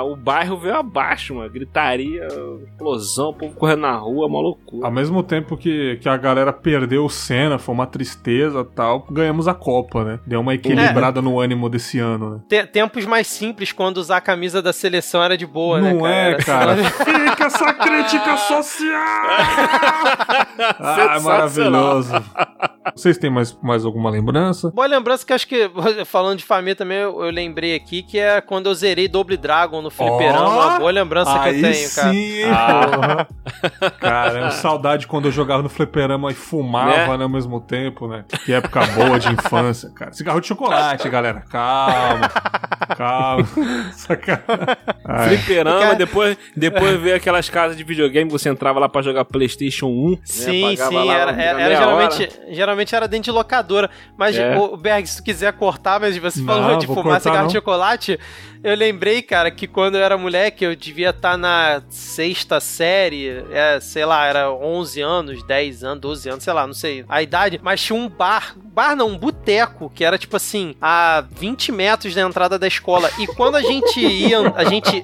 O bairro veio abaixo, mano. Gritaria, explosão, o povo correndo na rua, uma loucura. Ao mesmo tempo que, que a galera perdeu o Senna, foi uma tristeza tal, ganhamos a Copa, né? Deu uma equilibrada é. no ânimo desse ano, né? Tempos mais simples, quando usar a camisa da seleção era de boa, Não né? Não é, cara. Fica essa crítica social! ah, maravilhoso. Vocês têm mais, mais alguma lembrança? Boa lembrança que acho que, falando de família também, eu, eu lembrei aqui, que é quando eu zerei Double Dragon no fliperama. Oh, uma boa lembrança que eu tenho, cara. Sim, ah. Cara, saudade quando eu jogava no fliperama e fumava né? ao mesmo tempo, né? Que época boa de infância, cara. Cigarro de chocolate, galera. Calma. Calma. Fliperama, cara... depois, depois veio aquelas casas de videogame você entrava lá pra jogar Playstation 1. Sim, né? sim. Era, era, era geralmente, geralmente era dentro de locadora. Mas, é. o Berg, se tu quiser cortar, mas você Não, falou de fumar cigarro de chocolate, eu lembrei, cara, que quando eu era moleque, eu devia estar tá na sexta série, é, sei lá, era 11 anos, 10 anos, 12 anos, sei lá, não sei a idade, mas tinha um bar, bar não, um boteco, que era tipo assim, a 20 metros da entrada da escola. E quando a gente ia, a gente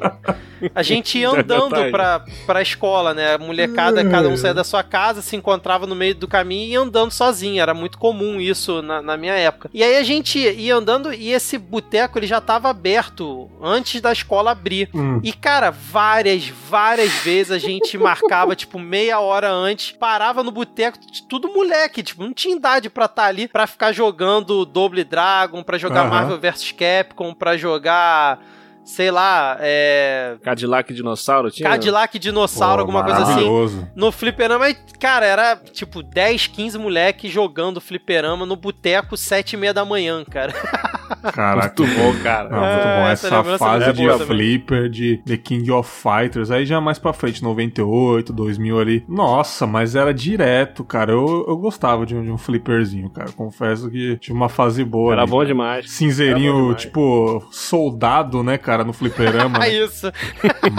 a gente ia andando é pra, pra escola, né? A molecada, cada um saía da sua casa, se encontrava no meio do caminho e ia andando sozinho. Era muito comum isso na, na minha época. E aí a gente ia andando e esse boteco ele já tava aberto antes da escola abrir. Hum. E, cara, várias, várias vezes a gente marcava, tipo, meia hora antes, parava no boteco, tudo moleque, tipo, não tinha idade pra estar tá ali pra ficar jogando Double Dragon, pra jogar uhum. Marvel vs Capcom, pra jogar sei lá, é. Cadillac Dinossauro tinha? Cadillac Dinossauro, Pô, alguma coisa assim. No fliperama, cara, era tipo 10, 15 moleques jogando fliperama no boteco, 7 e meia da manhã, cara. Caraca. muito bom, cara. Não, muito bom. É, essa, essa fase de Flipper, de The King of Fighters, aí já mais pra frente, 98, 2000 ali. Nossa, mas era direto, cara. Eu, eu gostava de um, de um flipperzinho, cara. Confesso que tinha uma fase boa. Era ali. bom demais. Cinzeirinho, bom demais. tipo, soldado, né, cara, no fliperama. Né? Isso.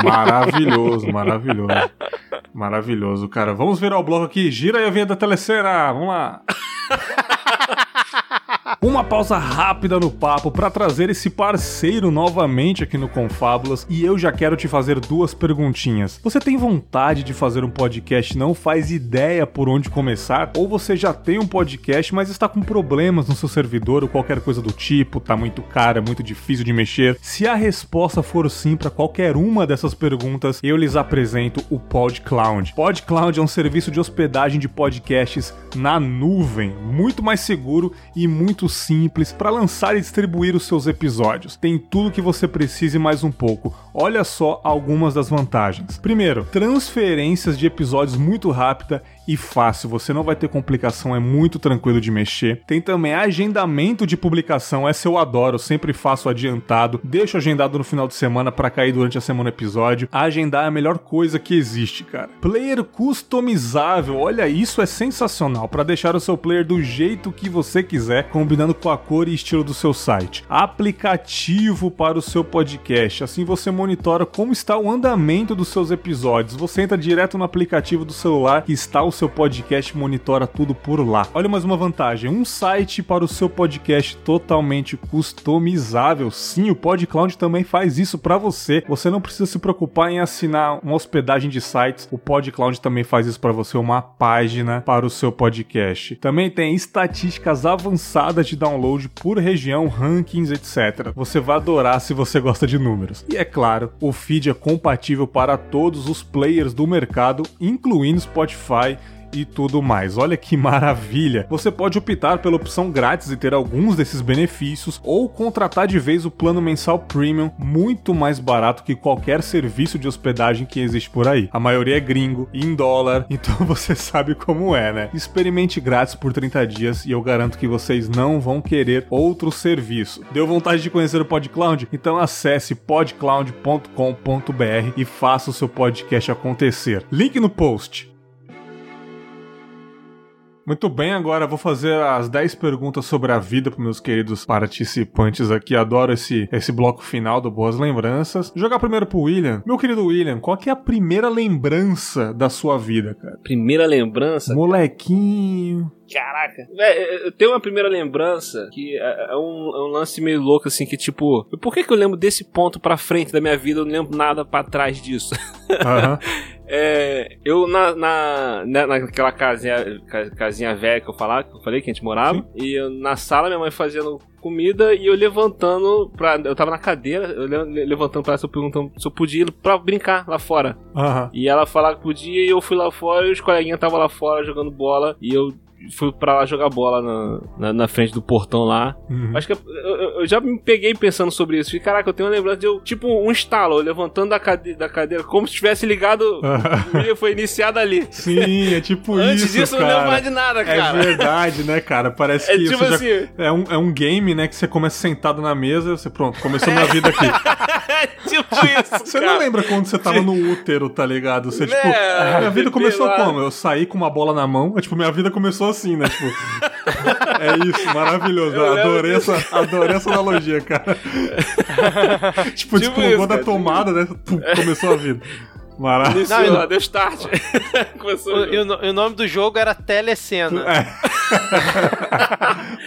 Maravilhoso, maravilhoso. Maravilhoso, cara. Vamos virar o bloco aqui. Gira aí a vinha da telecena. Vamos lá. Uma pausa rápida no papo para trazer esse parceiro novamente aqui no Confábulas e eu já quero te fazer duas perguntinhas. Você tem vontade de fazer um podcast não faz ideia por onde começar? Ou você já tem um podcast, mas está com problemas no seu servidor ou qualquer coisa do tipo, tá muito caro, é muito difícil de mexer? Se a resposta for sim para qualquer uma dessas perguntas, eu lhes apresento o PodCloud. PodCloud é um serviço de hospedagem de podcasts na nuvem, muito mais seguro e muito simples para lançar e distribuir os seus episódios. Tem tudo que você precisa e mais um pouco. Olha só algumas das vantagens. Primeiro, transferências de episódios muito rápida e fácil, você não vai ter complicação, é muito tranquilo de mexer. Tem também agendamento de publicação, essa eu adoro, sempre faço adiantado, deixo agendado no final de semana para cair durante a semana episódio. Agendar é a melhor coisa que existe, cara. Player customizável, olha isso é sensacional para deixar o seu player do jeito que você quiser, combinando com a cor e estilo do seu site. Aplicativo para o seu podcast, assim você monitora como está o andamento dos seus episódios. Você entra direto no aplicativo do celular que está o seu podcast monitora tudo por lá. Olha mais uma vantagem: um site para o seu podcast totalmente customizável. Sim, o PodCloud também faz isso para você. Você não precisa se preocupar em assinar uma hospedagem de sites. O PodCloud também faz isso para você, uma página para o seu podcast. Também tem estatísticas avançadas de download por região, rankings, etc. Você vai adorar se você gosta de números. E é claro, o feed é compatível para todos os players do mercado, incluindo Spotify e tudo mais. Olha que maravilha! Você pode optar pela opção grátis e ter alguns desses benefícios ou contratar de vez o plano mensal premium, muito mais barato que qualquer serviço de hospedagem que existe por aí. A maioria é gringo, em dólar, então você sabe como é, né? Experimente grátis por 30 dias e eu garanto que vocês não vão querer outro serviço. Deu vontade de conhecer o PodCloud? Então acesse podcloud.com.br e faça o seu podcast acontecer. Link no post. Muito bem, agora vou fazer as 10 perguntas sobre a vida para meus queridos participantes aqui. Adoro esse, esse bloco final do Boas Lembranças. Jogar primeiro pro William. Meu querido William, qual que é a primeira lembrança da sua vida, cara? Primeira lembrança? Molequinho. Caraca. Véio, eu tenho uma primeira lembrança que é, é um, é um, lance meio louco, assim, que tipo, por que, que eu lembro desse ponto pra frente da minha vida? Eu não lembro nada pra trás disso. Uhum. É, eu na, na, né, naquela casinha, casinha velha que eu, falar, que eu falei que a gente morava, Sim. e eu, na sala minha mãe fazendo comida e eu levantando pra. Eu tava na cadeira, eu levantando pra ela, perguntando se eu podia ir pra brincar lá fora. Uhum. E ela falava que podia e eu fui lá fora e os coleguinhas estavam lá fora jogando bola e eu fui pra lá jogar bola na, na, na frente do portão lá. Uhum. Acho que eu, eu, eu, já me peguei pensando sobre isso. E caraca, eu tenho uma lembrança de eu, tipo, um estalo, levantando da, cade da cadeira, como se tivesse ligado. o foi iniciado ali. Sim, é tipo Antes isso. Antes disso, cara. eu não lembro mais de nada, cara. É verdade, né, cara? Parece é que tipo assim, já... é, um, é um game, né, que você começa sentado na mesa e você, pronto, começou minha vida aqui. é tipo isso. Você cara. não lembra quando você tava no útero, tá ligado? Você, tipo, é, minha vida começou lá. como? Eu saí com uma bola na mão, é, tipo, minha vida começou assim, né? Tipo. É isso, maravilhoso. Eu adorei essa, adorei essa analogia, cara. tipo, tipo, isso, da tomada, né? Pum, começou a vida. Maravilhoso. Não, não, deu start. Começou o, o, o, nome do jogo era Telecena. É.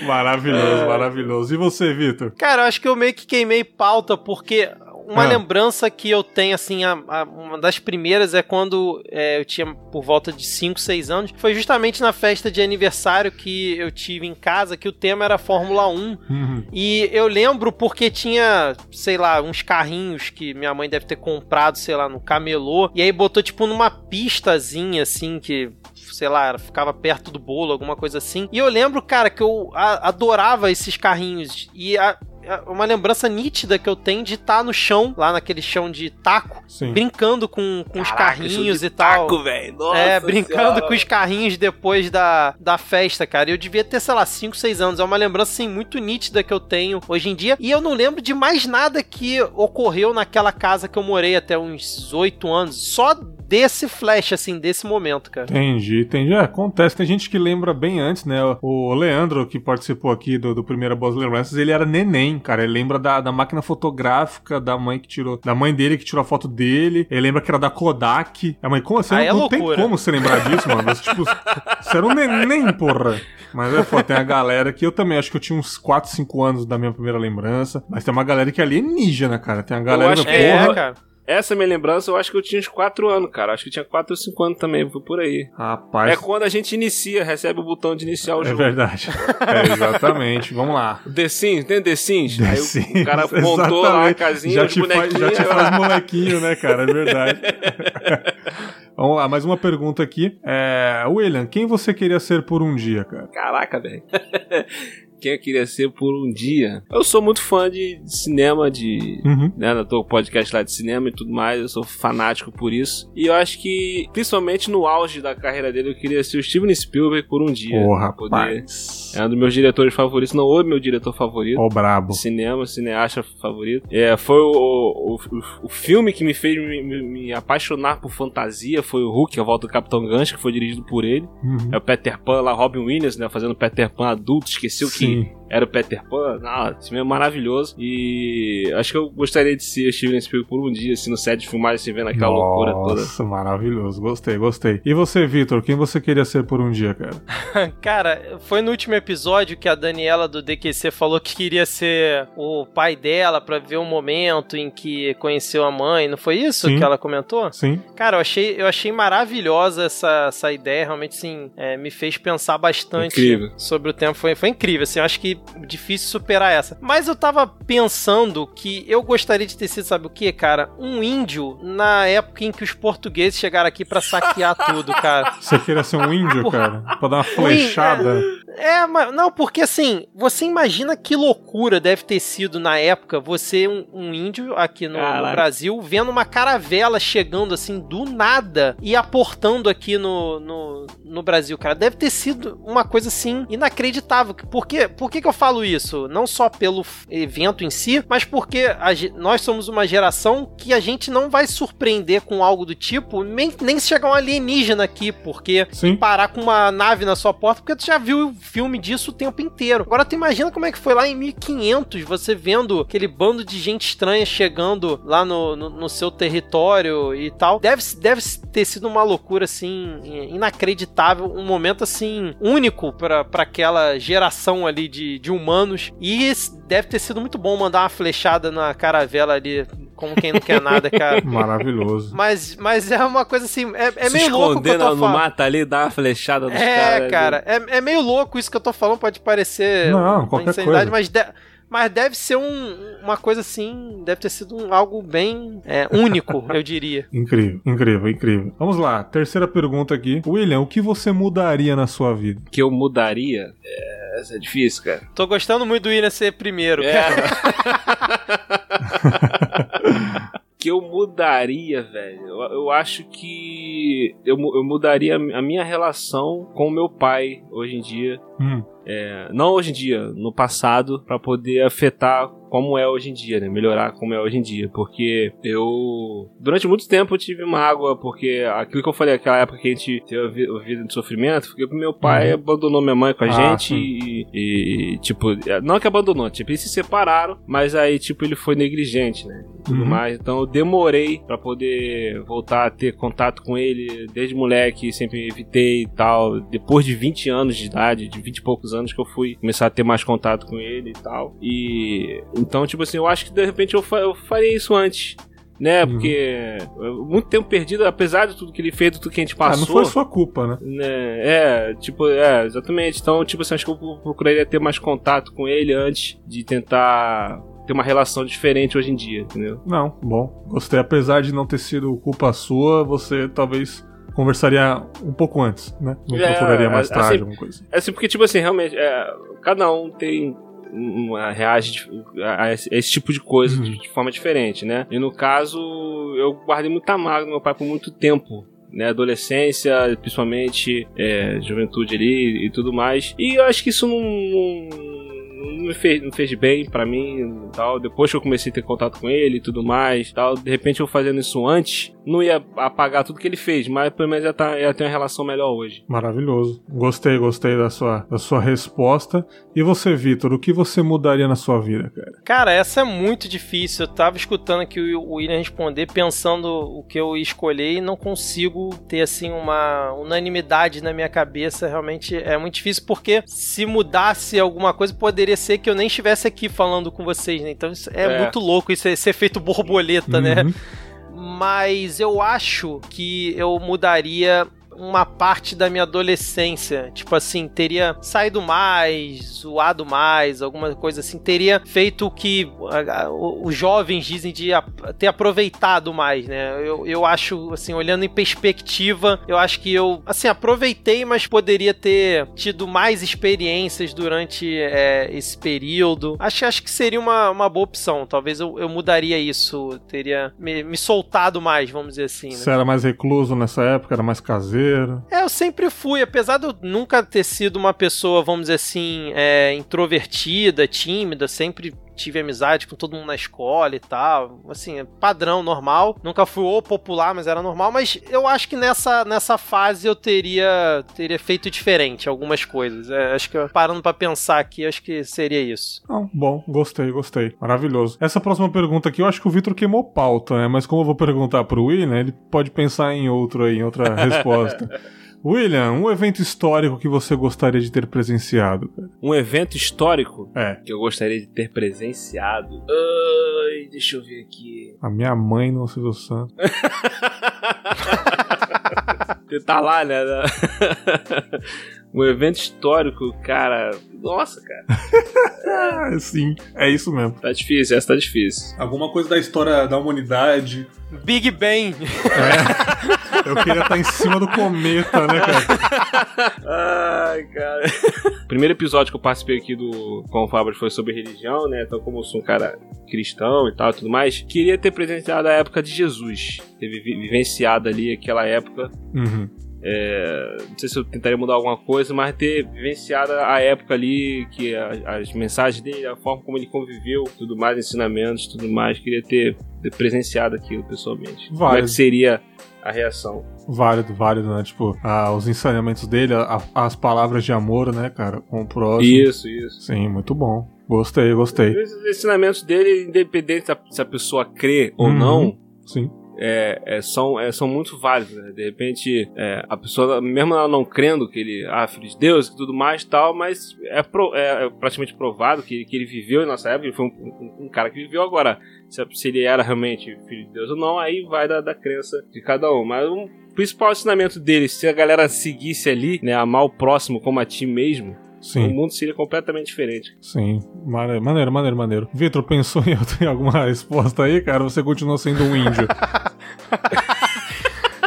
maravilhoso, é. maravilhoso. E você, Vitor? Cara, eu acho que eu meio que queimei pauta porque uma ah. lembrança que eu tenho, assim, a, a, uma das primeiras é quando é, eu tinha por volta de 5, 6 anos. Foi justamente na festa de aniversário que eu tive em casa, que o tema era Fórmula 1. Uhum. E eu lembro porque tinha, sei lá, uns carrinhos que minha mãe deve ter comprado, sei lá, no camelô. E aí botou, tipo, numa pistazinha, assim, que sei lá, ficava perto do bolo, alguma coisa assim. E eu lembro, cara, que eu adorava esses carrinhos. E a, uma lembrança nítida que eu tenho de estar tá no chão, lá naquele chão de taco, Sim. brincando com, com Caraca, os carrinhos e tal. Taco, velho. É, brincando senhora. com os carrinhos depois da, da festa, cara. Eu devia ter, sei lá, 5, 6 anos. É uma lembrança, assim, muito nítida que eu tenho hoje em dia. E eu não lembro de mais nada que ocorreu naquela casa que eu morei até uns 8 anos. Só desse flash, assim, desse momento, cara. Entendi, entendi. É, acontece. Tem gente que lembra bem antes, né? O Leandro, que participou aqui do, do primeiro Boas Lembranças, ele era neném, cara. Ele lembra da, da máquina fotográfica da mãe que tirou, da mãe dele que tirou a foto dele. Ele lembra que era da Kodak. A mãe, como assim? Ah, não, é não tem como você lembrar disso, mano. Mas, tipo, você era um neném, porra. Mas é foda, tem a galera que eu também acho que eu tinha uns 4, 5 anos da minha primeira lembrança. Mas tem uma galera que é alienígena, cara. Tem a galera eu acho, é, porra. É, cara. Essa minha lembrança, eu acho que eu tinha uns 4 anos, cara. Acho que eu tinha 4 ou 5 anos também, foi por aí. Rapaz. É quando a gente inicia, recebe o botão de iniciar o é jogo. É verdade. É, exatamente. Vamos lá. The Sims, tem The Sims? The aí Sims, o cara montou lá a casinha, já te faz, Já te faz molequinho, né, cara? É verdade. Vamos lá, mais uma pergunta aqui. É, William, quem você queria ser por um dia, cara? Caraca, velho quem eu queria ser por um dia. Eu sou muito fã de, cinema, de. Uhum. Né, eu tô podcast lá de cinema e tudo mais, eu sou fanático por isso. E eu acho que, principalmente no auge da carreira dele, eu queria ser o Steven Spielberg por um dia. Porra, poder... rapaz. É um dos meus diretores favoritos, não o meu diretor favorito. Ó, brabo. Cinema, cineasta favorito. É, foi o, o, o, o filme que me fez me, me, me, apaixonar por fantasia, foi o Hulk, a volta do Capitão Gancho, que foi dirigido por ele. Uhum. É o Peter Pan lá, Robin Williams, né, fazendo Peter Pan adulto, esqueceu Sim. que mm. Era o Peter Pan. Não, esse filme é maravilhoso. E acho que eu gostaria de ser Steven Spielberg por um dia, assim, no set de filmagem, assim, vendo aquela Nossa, loucura toda. Nossa, maravilhoso. Gostei, gostei. E você, Vitor, quem você queria ser por um dia, cara? cara, foi no último episódio que a Daniela do DQC falou que queria ser o pai dela para ver o momento em que conheceu a mãe. Não foi isso Sim. que ela comentou? Sim. Cara, eu achei, eu achei maravilhosa essa, essa ideia. Realmente, sim, é, me fez pensar bastante incrível. sobre o tempo. Foi, foi incrível, assim. Eu acho que difícil superar essa. Mas eu tava pensando que eu gostaria de ter sido, sabe o que, cara? Um índio na época em que os portugueses chegaram aqui para saquear tudo, cara. Você queria ser um índio, cara? Pra dar uma flechada? É, mas não, porque assim, você imagina que loucura deve ter sido na época você, um, um índio aqui no, no, Brasil, vendo uma caravela chegando assim do nada e aportando aqui no, no, no Brasil, cara. Deve ter sido uma coisa assim inacreditável. Por quê? Por que, que eu falo isso? Não só pelo evento em si, mas porque a, nós somos uma geração que a gente não vai surpreender com algo do tipo, nem, nem se chegar um alienígena aqui, porque Sim. parar com uma nave na sua porta, porque tu já viu filme disso o tempo inteiro. Agora tu imagina como é que foi lá em 1500, você vendo aquele bando de gente estranha chegando lá no, no, no seu território e tal. Deve, deve ter sido uma loucura, assim, inacreditável, um momento, assim, único para aquela geração ali de, de humanos. E deve ter sido muito bom mandar uma flechada na caravela ali, como quem não quer nada, cara. Maravilhoso. Mas, mas é uma coisa assim, é, é meio louco. Se escondendo no mato ali, dá uma flechada nos É, cara, é, é meio louco isso que eu tô falando, pode parecer não, uma insanidade, coisa. mas. De mas deve ser um, uma coisa assim, deve ter sido um, algo bem é, único, eu diria. Incrível, incrível, incrível. Vamos lá, terceira pergunta aqui. William, o que você mudaria na sua vida? que eu mudaria? É, essa é difícil, cara. Tô gostando muito do William ser primeiro, é. cara. que eu mudaria, velho? Eu, eu acho que eu, eu mudaria a minha relação com o meu pai hoje em dia. Hum. É, não hoje em dia, no passado, para poder afetar como é hoje em dia, né? Melhorar como é hoje em dia. Porque eu, durante muito tempo, eu tive mágoa, porque aquilo que eu falei, aquela época que a gente teve a vida de sofrimento, porque meu pai uhum. abandonou minha mãe com a ah, gente e, e, tipo, não que abandonou, tipo, eles se separaram, mas aí, tipo, ele foi negligente, né? Tudo uhum. mais. Então eu demorei para poder voltar a ter contato com ele desde moleque, sempre evitei e tal. Depois de 20 anos de idade, de 20 e poucos anos que eu fui começar a ter mais contato com ele e tal. E então, tipo assim, eu acho que de repente eu, fa eu faria isso antes né? Uhum. Porque muito tempo perdido, apesar de tudo que ele fez, tudo que a gente passou. Ah, não foi sua culpa, né? né? É, tipo, é, exatamente. Então, tipo assim, acho que eu procuraria ter mais contato com ele antes de tentar ter uma relação diferente hoje em dia, entendeu? Não, bom. Gostei. Apesar de não ter sido culpa sua, você talvez conversaria um pouco antes, né? Não é, procuraria mais assim, tarde, alguma coisa. É assim, porque, tipo assim, realmente, é, cada um tem uma, reage a esse tipo de coisa uhum. de, de, forma diferente, né? E no caso, eu guardei muita mágoa do meu pai por muito tempo. Né, adolescência, principalmente é, juventude ali e tudo mais. E eu acho que isso não, não não me fez, não fez bem para mim tal. Depois que eu comecei a ter contato com ele e tudo mais tal, de repente eu fazendo isso antes, não ia apagar tudo que ele fez, mas pelo menos ia, tá, ia ter uma relação melhor hoje. Maravilhoso. Gostei, gostei da sua, da sua resposta. E você, Vitor, o que você mudaria na sua vida, cara? Cara, essa é muito difícil. Eu tava escutando aqui o William responder, pensando o que eu ia escolher e não consigo ter, assim, uma unanimidade na minha cabeça. Realmente é muito difícil, porque se mudasse alguma coisa, poderia ser que eu nem estivesse aqui falando com vocês, né? Então isso é, é. muito louco, isso é ser feito borboleta, né? uhum. né? Mas eu acho que eu mudaria uma parte da minha adolescência. Tipo assim, teria saído mais, zoado mais, alguma coisa assim. Teria feito o que os jovens dizem de ter aproveitado mais, né? Eu, eu acho, assim, olhando em perspectiva, eu acho que eu, assim, aproveitei, mas poderia ter tido mais experiências durante é, esse período. Acho, acho que seria uma, uma boa opção. Talvez eu, eu mudaria isso. Teria me, me soltado mais, vamos dizer assim. Né? Você era mais recluso nessa época? Era mais caseiro? É, eu sempre fui, apesar de eu nunca ter sido uma pessoa, vamos dizer assim, é, introvertida, tímida, sempre tive amizade com todo mundo na escola e tal. Assim, é padrão, normal. Nunca fui o popular, mas era normal. Mas eu acho que nessa, nessa fase eu teria, teria feito diferente algumas coisas. É, acho que parando para pensar aqui, acho que seria isso. Ah, bom, gostei, gostei. Maravilhoso. Essa próxima pergunta aqui, eu acho que o Vitor queimou pauta, né? Mas como eu vou perguntar pro William, ele pode pensar em outro aí, em outra resposta. William, um evento histórico que você gostaria de ter presenciado? Cara? Um evento histórico? É. Que eu gostaria de ter presenciado? Ai, deixa eu ver aqui. A minha mãe no Silvio Santos. Você tá lá, né? um evento histórico, cara. Nossa, cara. Sim, é isso mesmo. Tá difícil, essa tá difícil. Alguma coisa da história da humanidade. Big Bang. É. Eu queria estar em cima do cometa, né, cara? Ai, cara. O primeiro episódio que eu participei aqui do Com o Fábio foi sobre religião, né? Então, como eu sou um cara cristão e tal e tudo mais, queria ter presenciado a época de Jesus. Ter vivenciado ali aquela época. Uhum. É, não sei se eu tentaria mudar alguma coisa, mas ter vivenciado a época ali, que a, as mensagens dele, a forma como ele conviveu, tudo mais, ensinamentos, tudo mais, queria ter, ter presenciado aquilo pessoalmente. Válido. Como é que seria a reação? Válido, válido, né? Tipo, ah, os ensinamentos dele, a, as palavras de amor, né, cara, com o próximo. Isso, isso. Sim, muito bom. Gostei, gostei. Os ensinamentos dele, independente se a pessoa crê ou uhum. não, Sim é, é, são, é, são muito válidos. Né? De repente, é, a pessoa, mesmo ela não crendo que ele ah, filho de Deus e tudo mais tal, mas é, pro, praticamente provado que, que ele viveu em nossa época, ele foi um, um, um, cara que viveu agora. Se, se, ele era realmente filho de Deus ou não, aí vai da, da crença de cada um. Mas o principal ensinamento dele, se a galera seguisse ali, né, amar o próximo como a ti mesmo, Sim. o mundo seria completamente diferente. Sim, maneiro, maneiro, maneiro. maneiro. Vitor, pensou em alguma resposta aí, cara? Você continua sendo um índio.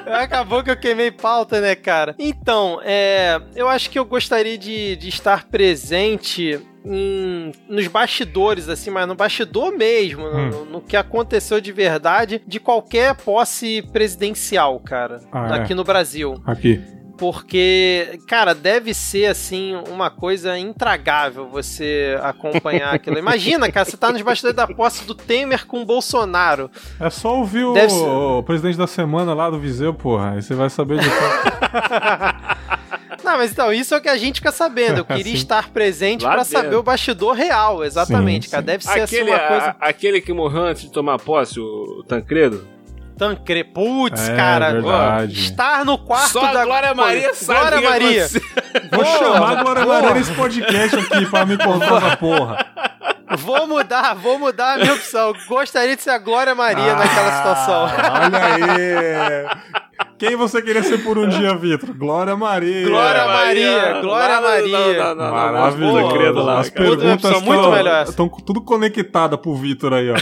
Acabou que eu queimei pauta, né, cara? Então, é, eu acho que eu gostaria de, de estar presente em, nos bastidores, assim, mas no bastidor mesmo, hum. no, no, que aconteceu de verdade de qualquer posse presidencial, cara, ah, aqui é. no Brasil. Aqui porque, cara, deve ser assim uma coisa intragável você acompanhar aquilo. Imagina, cara, você tá nos bastidores da posse do Temer com o Bolsonaro. É só ouvir o, ser... o, presidente da semana lá do Viseu, porra, aí você vai saber de Não, mas então, isso é o que a gente fica sabendo. Eu queria estar presente para saber o bastidor real, exatamente, sim, cara. Deve ser aquele, assim uma coisa. A, aquele que morreu antes de tomar posse, o Tancredo? Tancre, putz, é, cara, verdade. estar no quarto Só da Glória Maria sabe Glória Maria. Vou chamar a Glória Maria nesse podcast aqui pra me contar essa porra. Vou mudar, vou mudar a minha opção. Gostaria de ser a Glória Maria ah, naquela situação. Olha aí. Quem você queria ser por um dia, Vitor? Glória Maria. Glória Maria, Glória Maria. Maravilha, credo lá. As perguntas estão tudo conectadas pro Vitor aí, ó.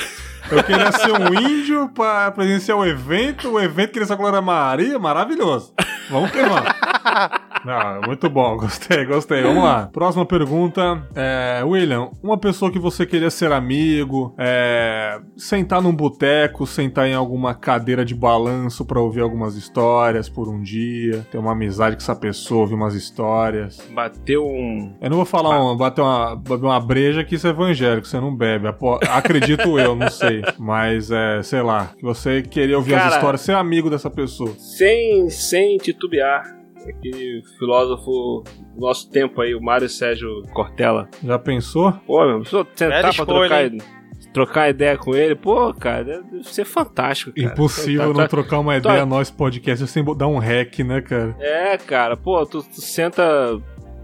Eu queria ser um índio pra presenciar o evento, o evento queria ser a Glória Maria, maravilhoso. Vamos queimar. Ah, muito bom, gostei, gostei. Vamos lá. Próxima pergunta. É, William, uma pessoa que você queria ser amigo, é, sentar num boteco, sentar em alguma cadeira de balanço para ouvir algumas histórias por um dia, ter uma amizade com essa pessoa, ouvir umas histórias. Bateu um. Eu não vou falar um, bater uma, bater uma breja que isso é evangélico, você não bebe. Acredito eu, não sei. Mas é, sei lá, que você queria ouvir Cara, as histórias, ser amigo dessa pessoa. Sem, sem titubear aquele filósofo do nosso tempo aí, o Mário Sérgio Cortella. Já pensou? Pô, meu, sentar Velha pra escolha, trocar, trocar ideia com ele, pô, cara, deve ser fantástico, cara. Impossível tá, não tá, trocar uma ideia tá, nós podcast sem dar um hack, né, cara? É, cara, pô, tu, tu senta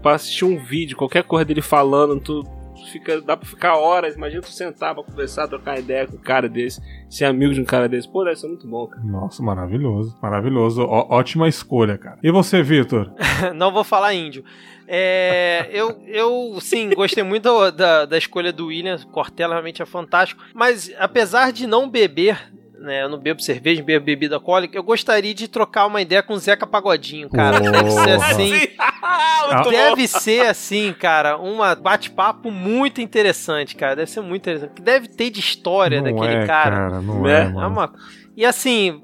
pra assistir um vídeo, qualquer coisa dele falando, tu fica, dá pra ficar horas. Imagina tu sentar pra conversar, trocar ideia com um cara desse, ser amigo de um cara desse. Pô, deve ser muito bom, cara. Nossa, maravilhoso. Maravilhoso. Ó, ótima escolha, cara. E você, Vitor? Não vou falar índio. É, eu, eu, sim, gostei muito da, da escolha do William. Cortella realmente é fantástico. Mas, apesar de não beber né? Eu não bebo cerveja, bebo bebida alcoólica. Eu gostaria de trocar uma ideia com o Zeca Pagodinho, cara. Deve ser assim. deve ser assim, cara. Um bate-papo muito interessante, cara. Deve ser muito interessante. Deve ter de história não daquele é, cara. cara. Não é, é, é uma e assim,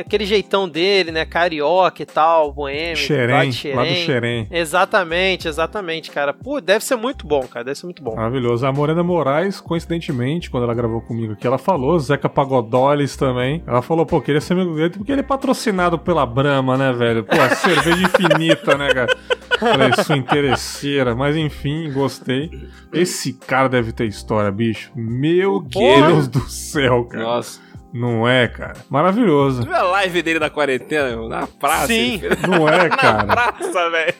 aquele jeitão dele, né? Carioca e tal, boêmio. Xerém, lá do Xerém. Exatamente, exatamente, cara. Pô, deve ser muito bom, cara. Deve ser muito bom. Maravilhoso. A Morena Moraes, coincidentemente, quando ela gravou comigo aqui, ela falou, Zeca Pagodolis também. Ela falou, pô, queria ser amigo dele porque ele é patrocinado pela Brahma, né, velho? Pô, cerveja infinita, né, cara? Falei, sua interesseira. Mas enfim, gostei. Esse cara deve ter história, bicho. Meu Deus do céu, cara. Nossa. Não é, cara? Maravilhoso. Tu viu a live dele na quarentena, na praça? Sim. Não é, cara? na praça, velho.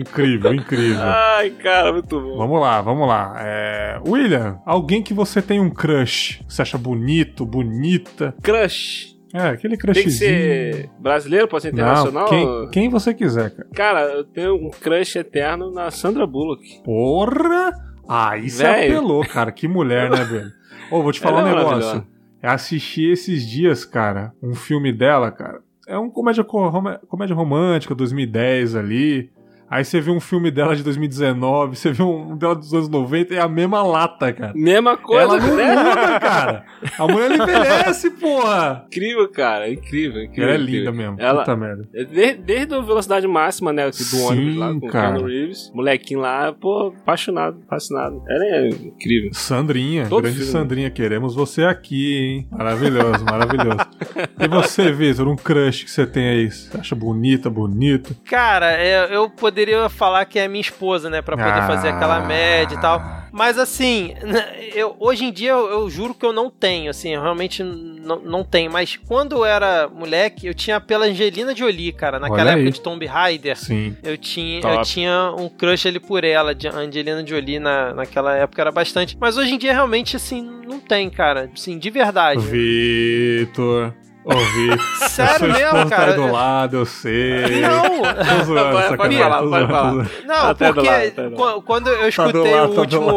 Incrível, incrível. Ai, cara, muito bom. Vamos lá, vamos lá. É... William, alguém que você tem um crush, você acha bonito, bonita? Crush? É, aquele crushzinho. Tem que ser brasileiro, pode ser internacional? Não, quem, quem você quiser, cara. Cara, eu tenho um crush eterno na Sandra Bullock. Porra! Ah, isso é apelou, cara. Que mulher, né, velho? Ô, vou te falar Ela um é negócio. Assisti esses dias, cara, um filme dela, cara. É um comédia, comédia romântica, 2010 ali. Aí você vê um filme dela de 2019, você vê um dela dos anos 90, é a mesma lata, cara. Mesma coisa, Ela não né? muda, cara. A mulher envelhece, porra. Incrível, cara. Incrível, incrível. Ela é incrível. linda mesmo. Ela, Puta merda. Desde, desde a velocidade máxima, né, do Sim, ônibus lá com cara. o Keanu Reeves. Molequinho lá, pô, apaixonado, fascinado. Ela é incrível. Sandrinha, Todo grande filme. Sandrinha, queremos você aqui, hein? Maravilhoso, maravilhoso. e você, Vitor, um crush que você tem aí? Você acha bonita, bonito? Cara, é, eu poderia poderia falar que é minha esposa, né? Pra poder ah. fazer aquela média e tal. Mas assim, eu, hoje em dia eu, eu, juro que eu não tenho, assim, eu realmente não, não tenho. Mas quando eu era moleque, eu tinha pela Angelina Jolie, cara. Naquela época de Tomb Raider. Sim. Eu tinha, eu tinha um crush ali por ela, de Angelina Jolie na, naquela época era bastante. Mas hoje em dia realmente, assim, não tem, cara. Assim, de verdade. Vitor. Ouvi. Sério mesmo, cara? Tá do lado, eu sei. Não. Tô zoando, pode, pode falar, pode falar. Não, tá porque lado, quando eu tá escutei tá lado, o último...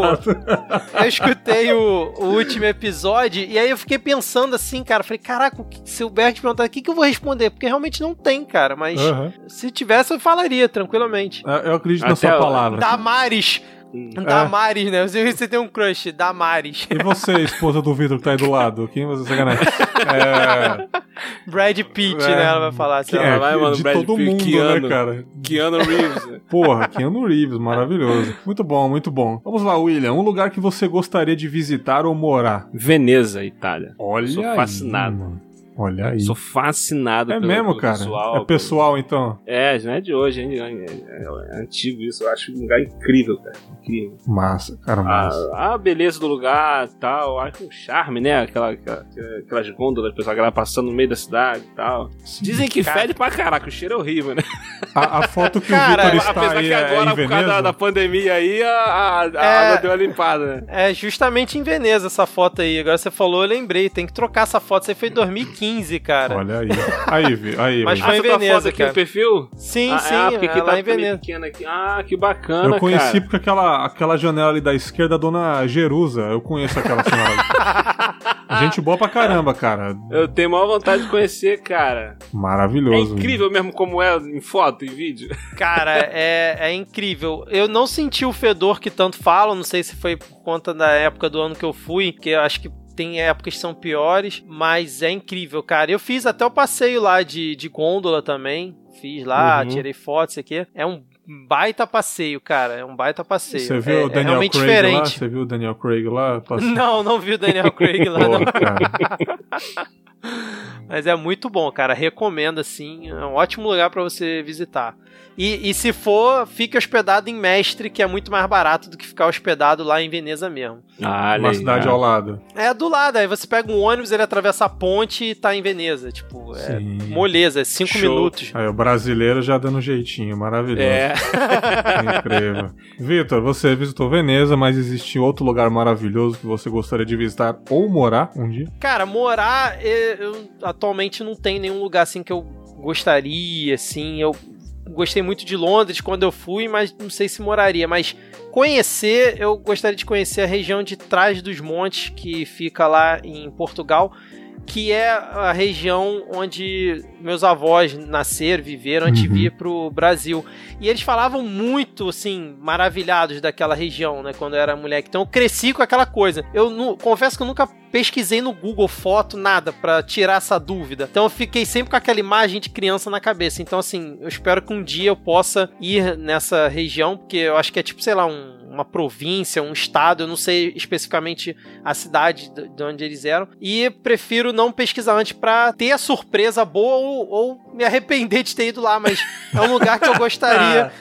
eu escutei o, o, último episódio e aí eu fiquei pensando assim, cara. Falei, caraca, se o Bert perguntar o que, que eu vou responder? Porque realmente não tem, cara. Mas se tivesse, eu falaria tranquilamente. Eu acredito Até na sua palavra. Damares. Damares, é. né? Você, você tem um crush, Damares. E você, esposa do Vitor que tá aí do lado? Quem você sacanagem? É... Brad Pitt, é... né? Ela vai falar assim. É, vai, mano, de Brad todo Pitt, mundo, né, Keanu, né, cara? Keanu Reeves. Né? Porra, Keanu Reeves, maravilhoso. Muito bom, muito bom. Vamos lá, William. Um lugar que você gostaria de visitar ou morar? Veneza, Itália. Olha Sou fascinado. Aí, Olha aí. Sou fascinado é pelo, mesmo, cara? É pessoal, pelo... então? É, não é de hoje, é hein? É, é, é, antigo isso. Eu acho um lugar incrível, cara. Incrível. Massa, cara, massa. A, a beleza do lugar e tal. Acho é um charme, né? Aquela, aquela, aquelas gôndolas, pessoal, aquela passando no meio da cidade e tal. Sim, Dizem que cara... fede pra caraca. O cheiro é horrível, né? A, a foto que cara, o Vitor está aí que é agora, é por causa da, da, pandemia aí, a, a, a água deu uma limpada, né? É justamente em Veneza essa foto aí. Agora você falou, eu lembrei. Tem que trocar essa foto. Você em 2015. 15, cara. Olha aí. Aí, vi, aí. Mas foi ah, tá em Veneza, tá cara. perfil? Sim, ah, é, sim. Ah, porque é aqui tá em Veneza. Aqui. Ah, que bacana, Eu conheci cara. porque aquela, aquela janela ali da esquerda, a dona Jerusa. Eu conheço aquela senhora. Gente boa pra caramba, cara. Eu tenho maior vontade de conhecer, cara. Maravilhoso. É incrível mesmo como é em foto, e vídeo. Cara, é, é incrível. Eu não senti o fedor que tanto falam, não sei se foi por conta da época do ano que eu fui, que eu acho que tem épocas que são piores, mas é incrível, cara. Eu fiz até o passeio lá de, de gôndola também. Fiz lá, uhum. tirei fotos aqui. É um baita passeio, cara. É um baita passeio. Você viu é, o Daniel é Craig diferente. lá? Você viu o Daniel Craig lá? Não, não vi o Daniel Craig lá, Pô. Mas é muito bom, cara. Recomendo, assim. É um ótimo lugar para você visitar. E, e, se for, fique hospedado em Mestre, que é muito mais barato do que ficar hospedado lá em Veneza mesmo. Ah, Uma cidade ao lado. É do lado, aí você pega um ônibus, ele atravessa a ponte e tá em Veneza. Tipo, é Sim. moleza, é cinco Show. minutos. Aí o brasileiro já dando jeitinho, maravilhoso. É. Incrível. Vitor, você visitou Veneza, mas existe outro lugar maravilhoso que você gostaria de visitar ou morar um dia? Cara, morar, eu, eu atualmente não tem nenhum lugar assim que eu gostaria, assim, eu gostei muito de Londres quando eu fui, mas não sei se moraria. Mas conhecer, eu gostaria de conhecer a região de Trás dos Montes, que fica lá em Portugal, que é a região onde meus avós nasceram, viveram antes uhum. de vir pro Brasil. E eles falavam muito, assim, maravilhados daquela região, né, quando eu era moleque. Então eu cresci com aquela coisa. Eu não, confesso que eu nunca pesquisei no Google foto, nada, para tirar essa dúvida. Então eu fiquei sempre com aquela imagem de criança na cabeça. Então, assim, eu espero que um dia eu possa ir nessa região, porque eu acho que é tipo, sei lá, um, uma província, um estado, eu não sei especificamente a cidade de onde eles eram. E prefiro não pesquisar antes para ter a surpresa boa ou, ou me arrepender de ter ido lá, mas é um lugar que eu gostaria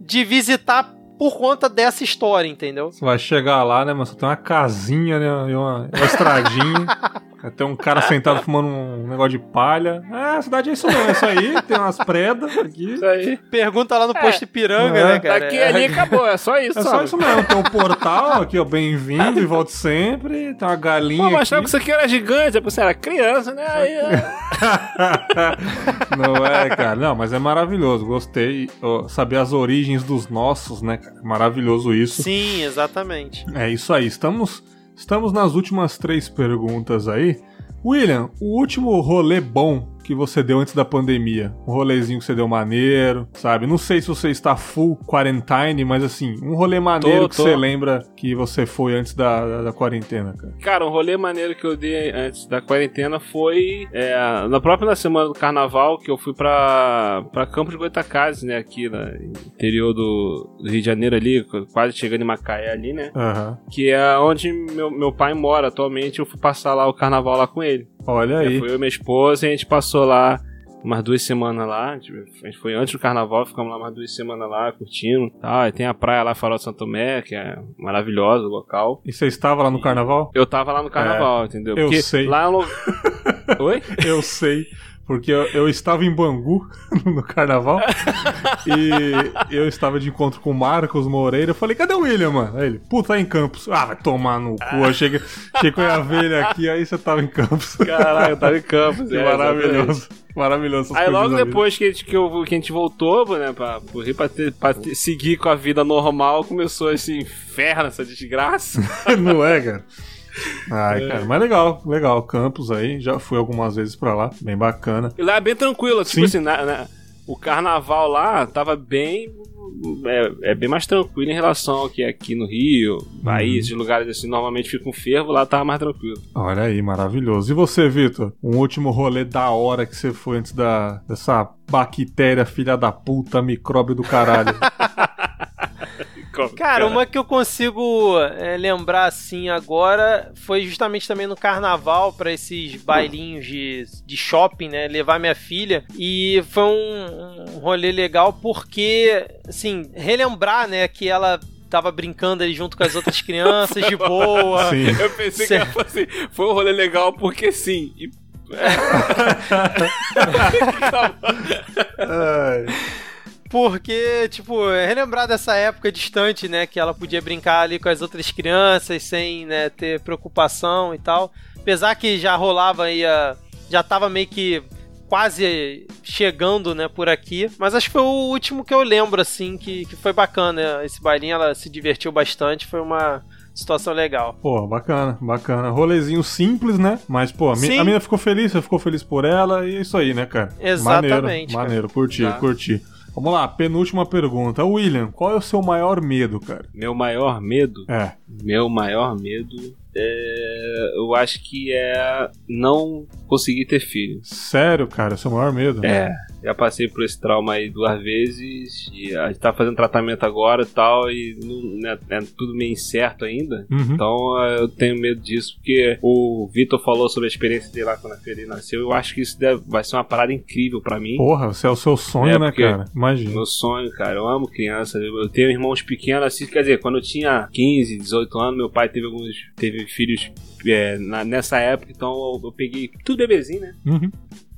de visitar por conta dessa história, entendeu? Você vai chegar lá, né, mas só tem uma casinha, né, e uma, uma estradinha. Tem um cara sentado fumando um negócio de palha. É, a cidade é isso mesmo, é isso aí. Tem umas predas aqui. Isso aí. Pergunta lá no é. posto Ipiranga, é. né, cara? Daqui é. ali acabou, é só isso. É só isso mesmo. Tem um portal aqui, ó, bem-vindo e volte sempre. Tem uma galinha. Pô, mas achava que isso aqui era gigante, você era criança, né? Aí, Não é, cara. Não, mas é maravilhoso. Gostei. saber as origens dos nossos, né, cara? Maravilhoso isso. Sim, exatamente. É isso aí. Estamos Estamos nas últimas três perguntas aí. William, o último rolê bom que você deu antes da pandemia? Um rolezinho que você deu maneiro, sabe? Não sei se você está full quarantine, mas assim, um rolê maneiro tô, que você lembra que você foi antes da, da, da, quarentena, cara. Cara, um rolê maneiro que eu dei antes da quarentena foi é, na própria na semana do carnaval que eu fui pra, pra Campos de Goitacazes, né? Aqui no interior do, do, Rio de Janeiro ali, quase chegando em Macaé ali, né? Uhum. Que é onde meu, meu pai mora atualmente. Eu fui passar lá o carnaval lá com ele. Olha aí. É, foi eu e minha esposa e a gente passou lá umas duas semanas lá. A gente foi antes do carnaval, ficamos lá umas duas semanas lá, curtindo tal. E tem a praia lá, Farol Santo Tomé, que é maravilhosa o local. E você estava lá no carnaval? Eu tava lá no carnaval, é, entendeu? Eu Porque sei. Lá no... Oi? Eu sei. Porque eu, eu, estava em Bangu no carnaval e eu estava de encontro com o Marcos Moreira. Eu falei, cadê o William, mano? Aí ele, puta, tá em Campos. Ah, vai tomar no cu. Eu cheguei, cheguei com a ele aqui, aí você tava em Campos. Caralho, eu tava em Campos. é, maravilhoso. Exatamente. Maravilhoso. Aí logo depois que, que, eu, que a gente voltou, né, pra, pra, ter, pra ter, seguir com a vida normal, começou esse inferno, essa desgraça. Não é, cara? Ai, é. cara, mas legal, legal. Campos aí, já fui algumas vezes pra lá, bem bacana. E lá é bem tranquilo, tipo Sim. assim, na, na, o carnaval lá tava bem. É, é, bem mais tranquilo em relação ao que é aqui no Rio, Bahia, uhum. lugares assim, normalmente fica um fervo, lá tava mais tranquilo. Olha aí, maravilhoso. E você, Vitor? Um último rolê da hora que você foi antes da, dessa bactéria filha da puta, micróbio do caralho. cara, cara, uma que eu consigo é, lembrar assim agora foi justamente também no carnaval, para esses bailinhos de, de shopping, né? Levar minha filha. E foi um, um rolê legal porque, assim, relembrar, né, que ela tava brincando ali junto com as outras crianças de boa. Sim. Eu pensei Cê... que era assim, foi um rolê legal porque sim. E... Porque, tipo, é relembrar dessa época distante, né? Que ela podia brincar ali com as outras crianças sem né, ter preocupação e tal. Apesar que já rolava aí a. Já tava meio que quase chegando, né, por aqui. Mas acho que foi o último que eu lembro, assim, que, que foi bacana. Esse bailinho, ela se divertiu bastante. Foi uma situação legal. Pô, bacana, bacana. Rolezinho simples, né? Mas, pô, a, mi a mina ficou feliz, você ficou feliz por ela e é isso aí, né, cara? Exatamente. Maneiro, maneiro. curti, tá. curti. Vamos lá, penúltima pergunta. William, qual é o seu maior medo, cara? Meu maior medo? É. Meu maior medo é, eu acho que é não conseguir ter filho. Sério, cara? Seu maior medo? É. Já passei por esse trauma aí duas vezes. E a gente tá fazendo tratamento agora e tal. E não, é, é tudo meio incerto ainda. Uhum. Então é, eu tenho medo disso. Porque o Vitor falou sobre a experiência dele lá quando a Feri nasceu. Eu acho que isso deve, vai ser uma parada incrível para mim. Porra, você é o seu sonho, é, né, cara? Imagina. Meu sonho, cara. Eu amo criança. Eu tenho irmãos pequenos assim. Quer dizer, quando eu tinha 15, 18 anos, meu pai teve alguns. Teve filhos é, na, nessa época, então eu, eu, peguei tudo bebezinho, né? Uhum.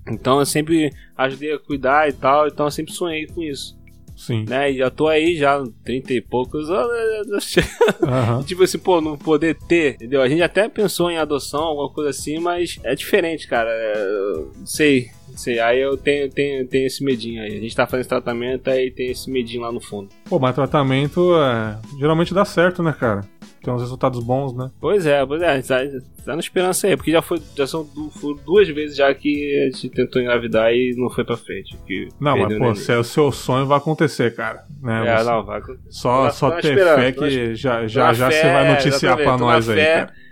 Então eu sempre ajudei a cuidar e tal, então eu sempre sonhei com isso. Sim. Né? E já tô aí já 30 e poucos anos. Uhum. tipo assim, pô, não poder ter, entendeu? A gente até pensou em adoção, alguma coisa assim, mas é diferente, cara. É, sei, sei. Aí eu tenho, tenho, tenho esse medinho aí. A gente tá fazendo tratamento, aí tem esse medinho lá no fundo. Pô, mas tratamento é... geralmente dá certo, né, cara? Tem uns resultados bons, né? Pois é, pois é, tá, tá na esperança aí, porque já foi, já são duas vezes já que a gente tentou engravidar e não foi pra frente. Que não, mas pô, se é o seu sonho vai acontecer, cara. Né? É, você... não, vai Só, só ter fé que já já, já fé, você vai noticiar pra nós aí, cara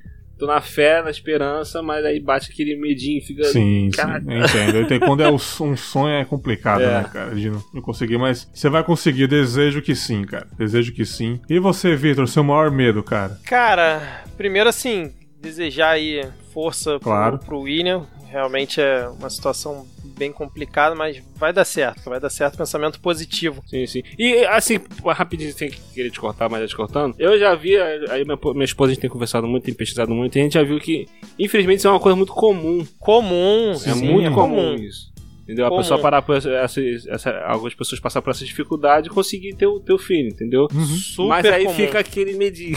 tô na fé, na esperança, mas aí bate aquele medinho, fica. Sim, cara... sim, entendo. entendo. Quando é um sonho é complicado, é. né, cara? De não conseguir, mas você vai conseguir, desejo que sim, cara. Desejo que sim. E você, Victor, seu maior medo, cara? Cara, primeiro assim, desejar aí força claro. pro, pro William. Realmente é uma situação bem complicado, mas vai dar certo, vai dar certo. Pensamento positivo. Sim, sim. E assim, rapidinho, sem querer te cortar, mas já te cortando. Eu já vi, aí minha, minha esposa a gente tem conversado muito, tem pesquisado muito, e a gente já viu que, infelizmente, isso é uma coisa muito comum. Comum, é sim, muito é comum. comum isso. Entendeu? Comum. A pessoa parar por essa, essa, algumas pessoas passar por essa dificuldade e conseguir ter o teu filho, entendeu? Uhum. Mas aí comum. fica aquele medinho.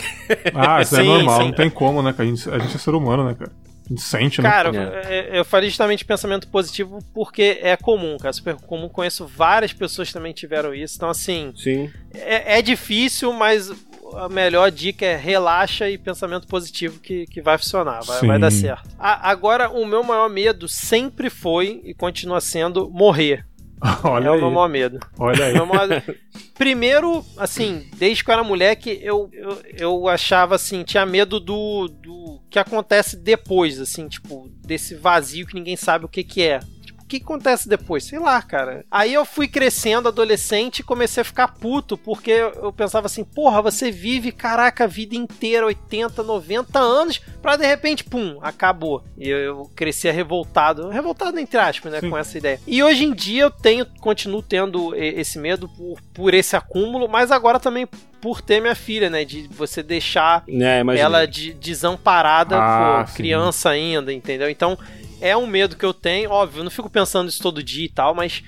Ah, isso é sim, é normal, sim. não tem como, né? A gente, a gente é ser humano, né, cara? Sente, né? Cara, é. eu falei justamente pensamento positivo porque é comum, cara. Super comum. Conheço várias pessoas que também tiveram isso. Então, assim. Sim. É, é difícil, mas a melhor dica é relaxa e pensamento positivo que, que vai funcionar, vai, vai dar certo. A, agora, o meu maior medo sempre foi e continua sendo morrer. Olha é aí. o meu maior medo. Olha aí. Maior... Primeiro, assim, desde que eu era moleque, eu, eu, eu achava assim, tinha medo do, do que acontece depois, assim, tipo, desse vazio que ninguém sabe o que, que é que acontece depois? Sei lá, cara. Aí eu fui crescendo, adolescente, e comecei a ficar puto, porque eu pensava assim, porra, você vive, caraca, a vida inteira, 80, 90 anos, pra de repente, pum, acabou. E eu crescia revoltado, revoltado entre aspas, né, Sim. com essa ideia. E hoje em dia eu tenho, continuo tendo esse medo por, por esse acúmulo, mas agora também por ter minha filha, né? De você deixar é, ela de, desamparada, ah, pô, criança ainda, entendeu? Então, é um medo que eu tenho, óbvio, eu não fico pensando isso todo dia e tal, mas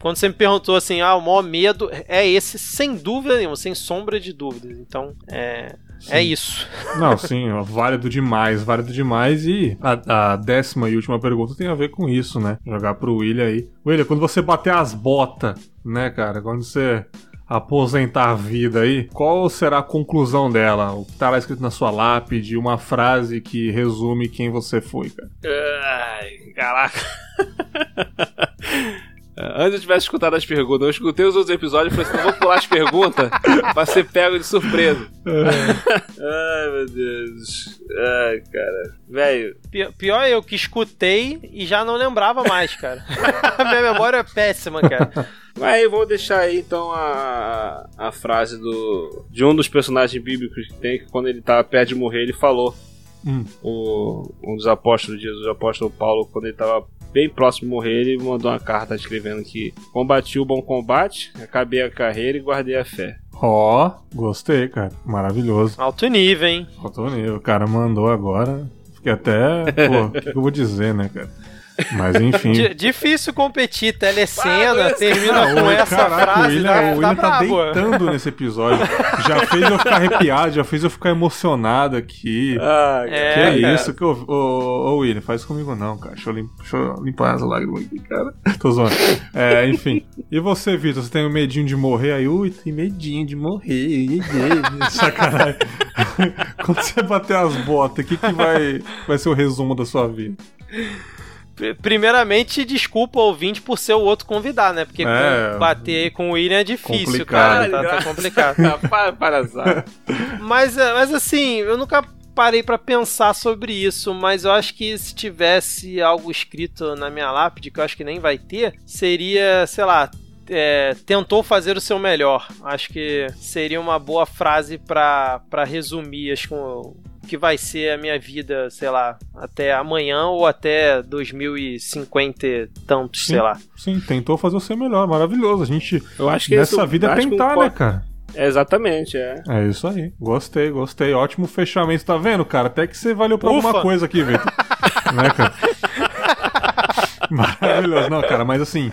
quando você me perguntou assim, ah, o maior medo é esse, sem dúvida nenhuma, sem sombra de dúvidas. Então, é, é isso. Não, sim, válido demais, válido demais. E a, a, décima e última pergunta tem a ver com isso, né? Jogar pro William aí. William, quando você bater as botas, né, cara? Quando você aposentar a vida aí, qual será a conclusão dela? O que lá escrito na sua lápide, uma frase que resume quem você foi, cara? Ai, caraca. É, antes eu tivesse escutado as perguntas, eu escutei os outros episódios e falei assim: vou pular as perguntas pra ser pego de surpresa. Ai, meu Deus. Ai, cara. Velho. Pior é eu que escutei e já não lembrava mais, cara. Minha memória é péssima, cara. Aí vou deixar aí então a, a frase do de um dos personagens bíblicos que tem, que quando ele tá perto de morrer, ele falou. Hum. O, um dos apóstolos de Jesus, o apóstolo Paulo, quando ele tava bem próximo de morrer, ele mandou uma carta escrevendo que combati o bom combate, acabei a carreira e guardei a fé. Ó, oh, gostei, cara. Maravilhoso. Alto nível, hein? Alto nível. O cara mandou agora. Fiquei até. Pô, o que eu vou dizer, né, cara? Mas enfim. D difícil competir, telecena, termina com essa caraca, frase. O William, tá, o William tá, tá deitando nesse episódio. Já fez eu ficar arrepiado, já fez eu ficar emocionado aqui. Ah, é, que é, isso que eu. Ô, ô, William, faz comigo não, cara. Deixa eu, limpa, deixa eu limpar as lágrimas aqui, cara. Tô zoando. É, enfim. E você, Vitor, você tem um medinho de morrer aí? Ui, tem medinho de morrer. Sacanagem. Quando você bater as botas, o que, que vai, vai ser o resumo da sua vida? Primeiramente, desculpa ouvinte por ser o outro convidar, né? Porque é, bater com o William é difícil, complicado. cara. Tá, tá complicado. para, para mas, é, mas assim, eu nunca parei para pensar sobre isso, mas eu acho que se tivesse algo escrito na minha lápide, que eu acho que nem vai ter, seria, sei lá, é, tentou fazer o seu melhor. Acho que seria uma boa frase para resumir acho, que vai ser a minha vida, sei lá, até amanhã ou até 2050 e tantos, sim, sei lá. Sim, tentou fazer o seu melhor, maravilhoso. A gente, eu acho que nessa vida é tentar, né, cara? É exatamente, é. É isso aí. Gostei, gostei. Ótimo fechamento. Tá vendo, cara? Até que você valeu pra Ufa. alguma coisa aqui, Vitor. né, cara? Maravilhoso. Não, cara, mas assim,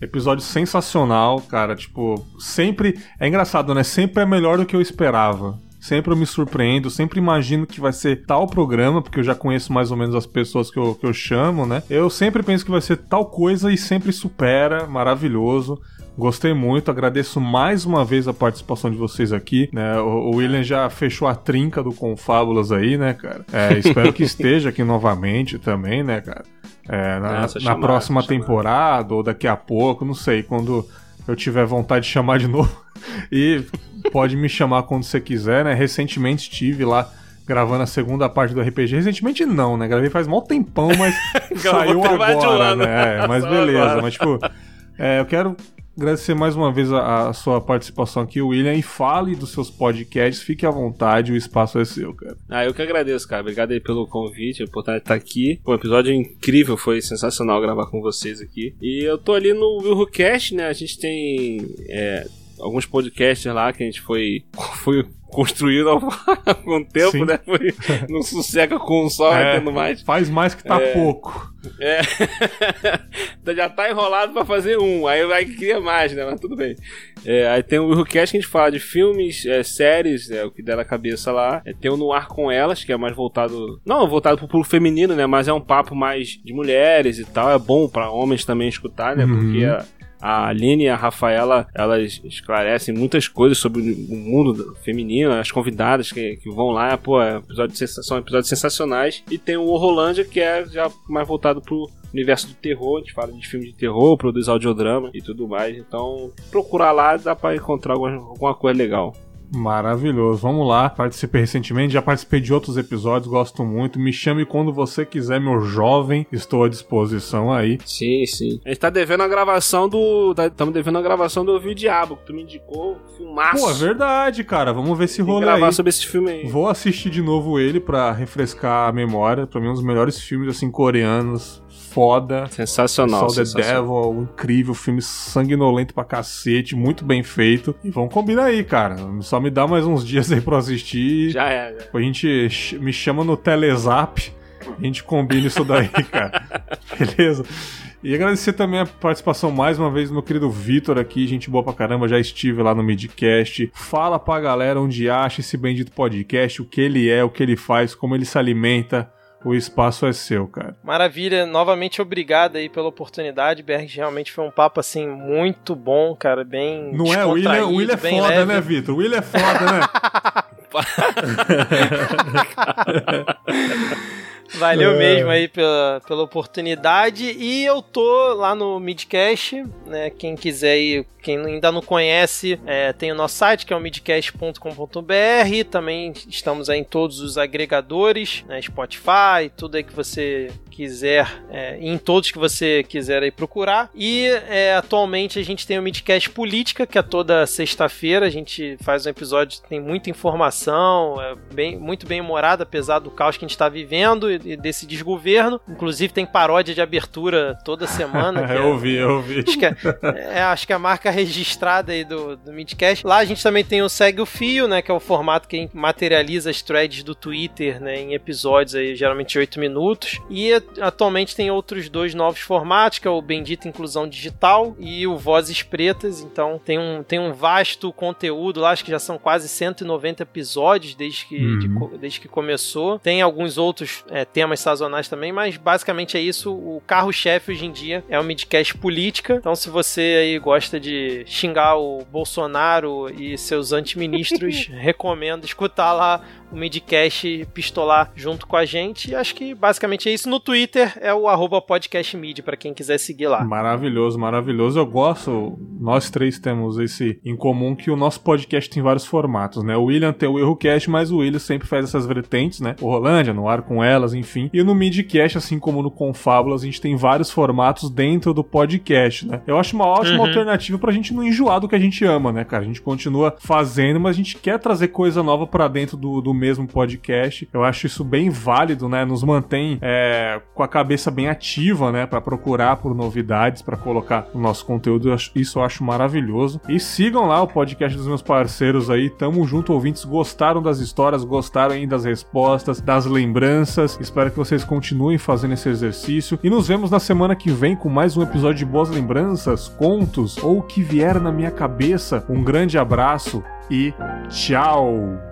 episódio sensacional, cara. Tipo, sempre. É engraçado, né? Sempre é melhor do que eu esperava. Sempre eu me surpreendo, sempre imagino que vai ser tal programa, porque eu já conheço mais ou menos as pessoas que eu, que eu chamo, né? Eu sempre penso que vai ser tal coisa e sempre supera, maravilhoso. Gostei muito, agradeço mais uma vez a participação de vocês aqui. Né? O, o William já fechou a trinca do Confábulas aí, né, cara? É, espero que esteja aqui novamente também, né, cara? É, na, na próxima temporada ou daqui a pouco, não sei, quando eu tiver vontade de chamar de novo. E pode me chamar quando você quiser, né? Recentemente estive lá gravando a segunda parte do RPG. Recentemente não, né? Gravei faz mal tempão, mas saiu agora, né? É, mas beleza. Mas tipo, é, eu quero agradecer mais uma vez a, a, sua participação aqui, William, e fale dos seus podcasts, fique à vontade, o espaço é seu, cara. Ah, eu que agradeço, cara. Obrigado aí pelo convite, a oportunidade de estar aqui. O episódio incrível, foi sensacional gravar com vocês aqui. E eu tô ali no WilhoCast, né? A gente tem é, alguns podcasts lá que a gente foi, foi construído há algum tempo, Sim. né? Foi, não sossega com um só, é, tendo mais. Faz mais que tá é, pouco. É. Então já tá enrolado pra fazer um, aí vai que cria mais, né? Mas tudo bem. É, aí tem o Willcast que a gente fala de filmes, é, séries, é o que der na cabeça lá. É, tem o No Ar com Elas, que é mais voltado. Não, voltado pro público feminino, né? Mas é um papo mais de mulheres e tal. É bom para homens também escutar, né? Uhum. Porque a, Aline e a Rafaela, elas esclarecem muitas coisas sobre o mundo feminino, as convidadas que, que vão lá, pô, é episódio são episódios sensacionais. E tem o Horrorlândia, que é já mais voltado pro universo do terror, a gente fala de filme de terror, produz audiodrama e tudo mais. Então, procurar lá dá para encontrar alguma, alguma coisa legal. Maravilhoso. Vamos lá. Participei recentemente, já participei de outros episódios, gosto muito. Me chame quando você quiser, meu jovem. Estou à disposição aí. Sim, sim. A gente tá devendo a gravação do. Estamos devendo a gravação do Ouviu Diabo, que tu me indicou. Filmaço. Pô, é verdade, cara. Vamos ver esse rolê gravar aí. sobre esse filme aí. Vou assistir de novo ele para refrescar a memória. Pra mim, um dos melhores filmes, assim, coreanos foda. Sensacional. Soul the Devil, incrível filme sanguinolento pra cacete, muito bem feito. E vamos combinar aí, cara. Só me dá mais uns dias aí pra assistir. Já é, já. A gente me chama no Telezap. A gente combina isso daí, cara. Beleza? E agradecer também a participação mais uma vez do meu querido Vitor aqui, gente boa pra caramba, já estive lá no Midcast. Fala pra galera onde acha esse bendito podcast, o que ele é, o que ele faz, como ele se alimenta o espaço é seu, cara. Maravilha, novamente obrigado aí pela oportunidade, Berg. Realmente foi um papo assim muito bom, cara, bem. Não é? O William, o William é foda, leve. né, Vitor? O William é foda, né? Valeu é. mesmo aí pela, pela oportunidade. E eu tô lá no Midcast, né? Quem quiser ir, quem ainda não conhece, é, tem o nosso site que é o midcast.com.br. Também estamos aí em todos os agregadores, né, Spotify, tudo aí que você quiser, é, em todos que você quiser aí procurar. E é, atualmente a gente tem o Midcast Política, que é toda sexta-feira. A gente faz um episódio que tem muita informação, é bem, muito bem humorado, apesar do caos que a gente está vivendo e desse desgoverno. Inclusive tem paródia de abertura toda semana. eu ouvi, eu ouvi. Acho que é, é, acho que é a marca registrada aí do, do Midcast. Lá a gente também tem o Segue o Fio, né? Que é o formato que materializa as threads do Twitter, né? Em episódios aí, geralmente 8 minutos. E atualmente tem outros dois novos formatos, que é o Bendita Inclusão Digital e o Vozes Pretas. Então tem um, tem um vasto conteúdo lá, acho que já são quase 190 episódios desde que, uhum. de, desde que começou. Tem alguns outros é, temas sazonais também, mas basicamente é isso. O carro-chefe hoje em dia é o Midcast Política. Então se você aí gosta de xingar o Bolsonaro e seus antiministros, recomendo escutar lá o Midcast pistolar junto com a gente. E acho que basicamente é isso. No Twitter é o arroba podcastmid, para quem quiser seguir lá. Maravilhoso, maravilhoso. Eu gosto, nós três temos esse em comum que o nosso podcast tem vários formatos, né? O William tem o Errocast, mas o William sempre faz essas vertentes, né? O Rolândia, no ar com elas, enfim. E no Midcast, assim como no Confábulas, a gente tem vários formatos dentro do podcast, né? Eu acho uma ótima uhum. alternativa pra gente não enjoar do que a gente ama, né, cara? A gente continua fazendo, mas a gente quer trazer coisa nova para dentro do, do mesmo podcast. Eu acho isso bem válido, né? Nos mantém é, com a cabeça bem ativa, né? Para procurar por novidades, para colocar o nosso conteúdo. Isso eu acho maravilhoso. E sigam lá o podcast dos meus parceiros aí. Tamo junto, ouvintes. Gostaram das histórias, gostaram aí das respostas, das lembranças. Espero que vocês continuem fazendo esse exercício. E nos vemos na semana que vem com mais um episódio de Boas Lembranças, Contos ou o que vier na minha cabeça. Um grande abraço e tchau!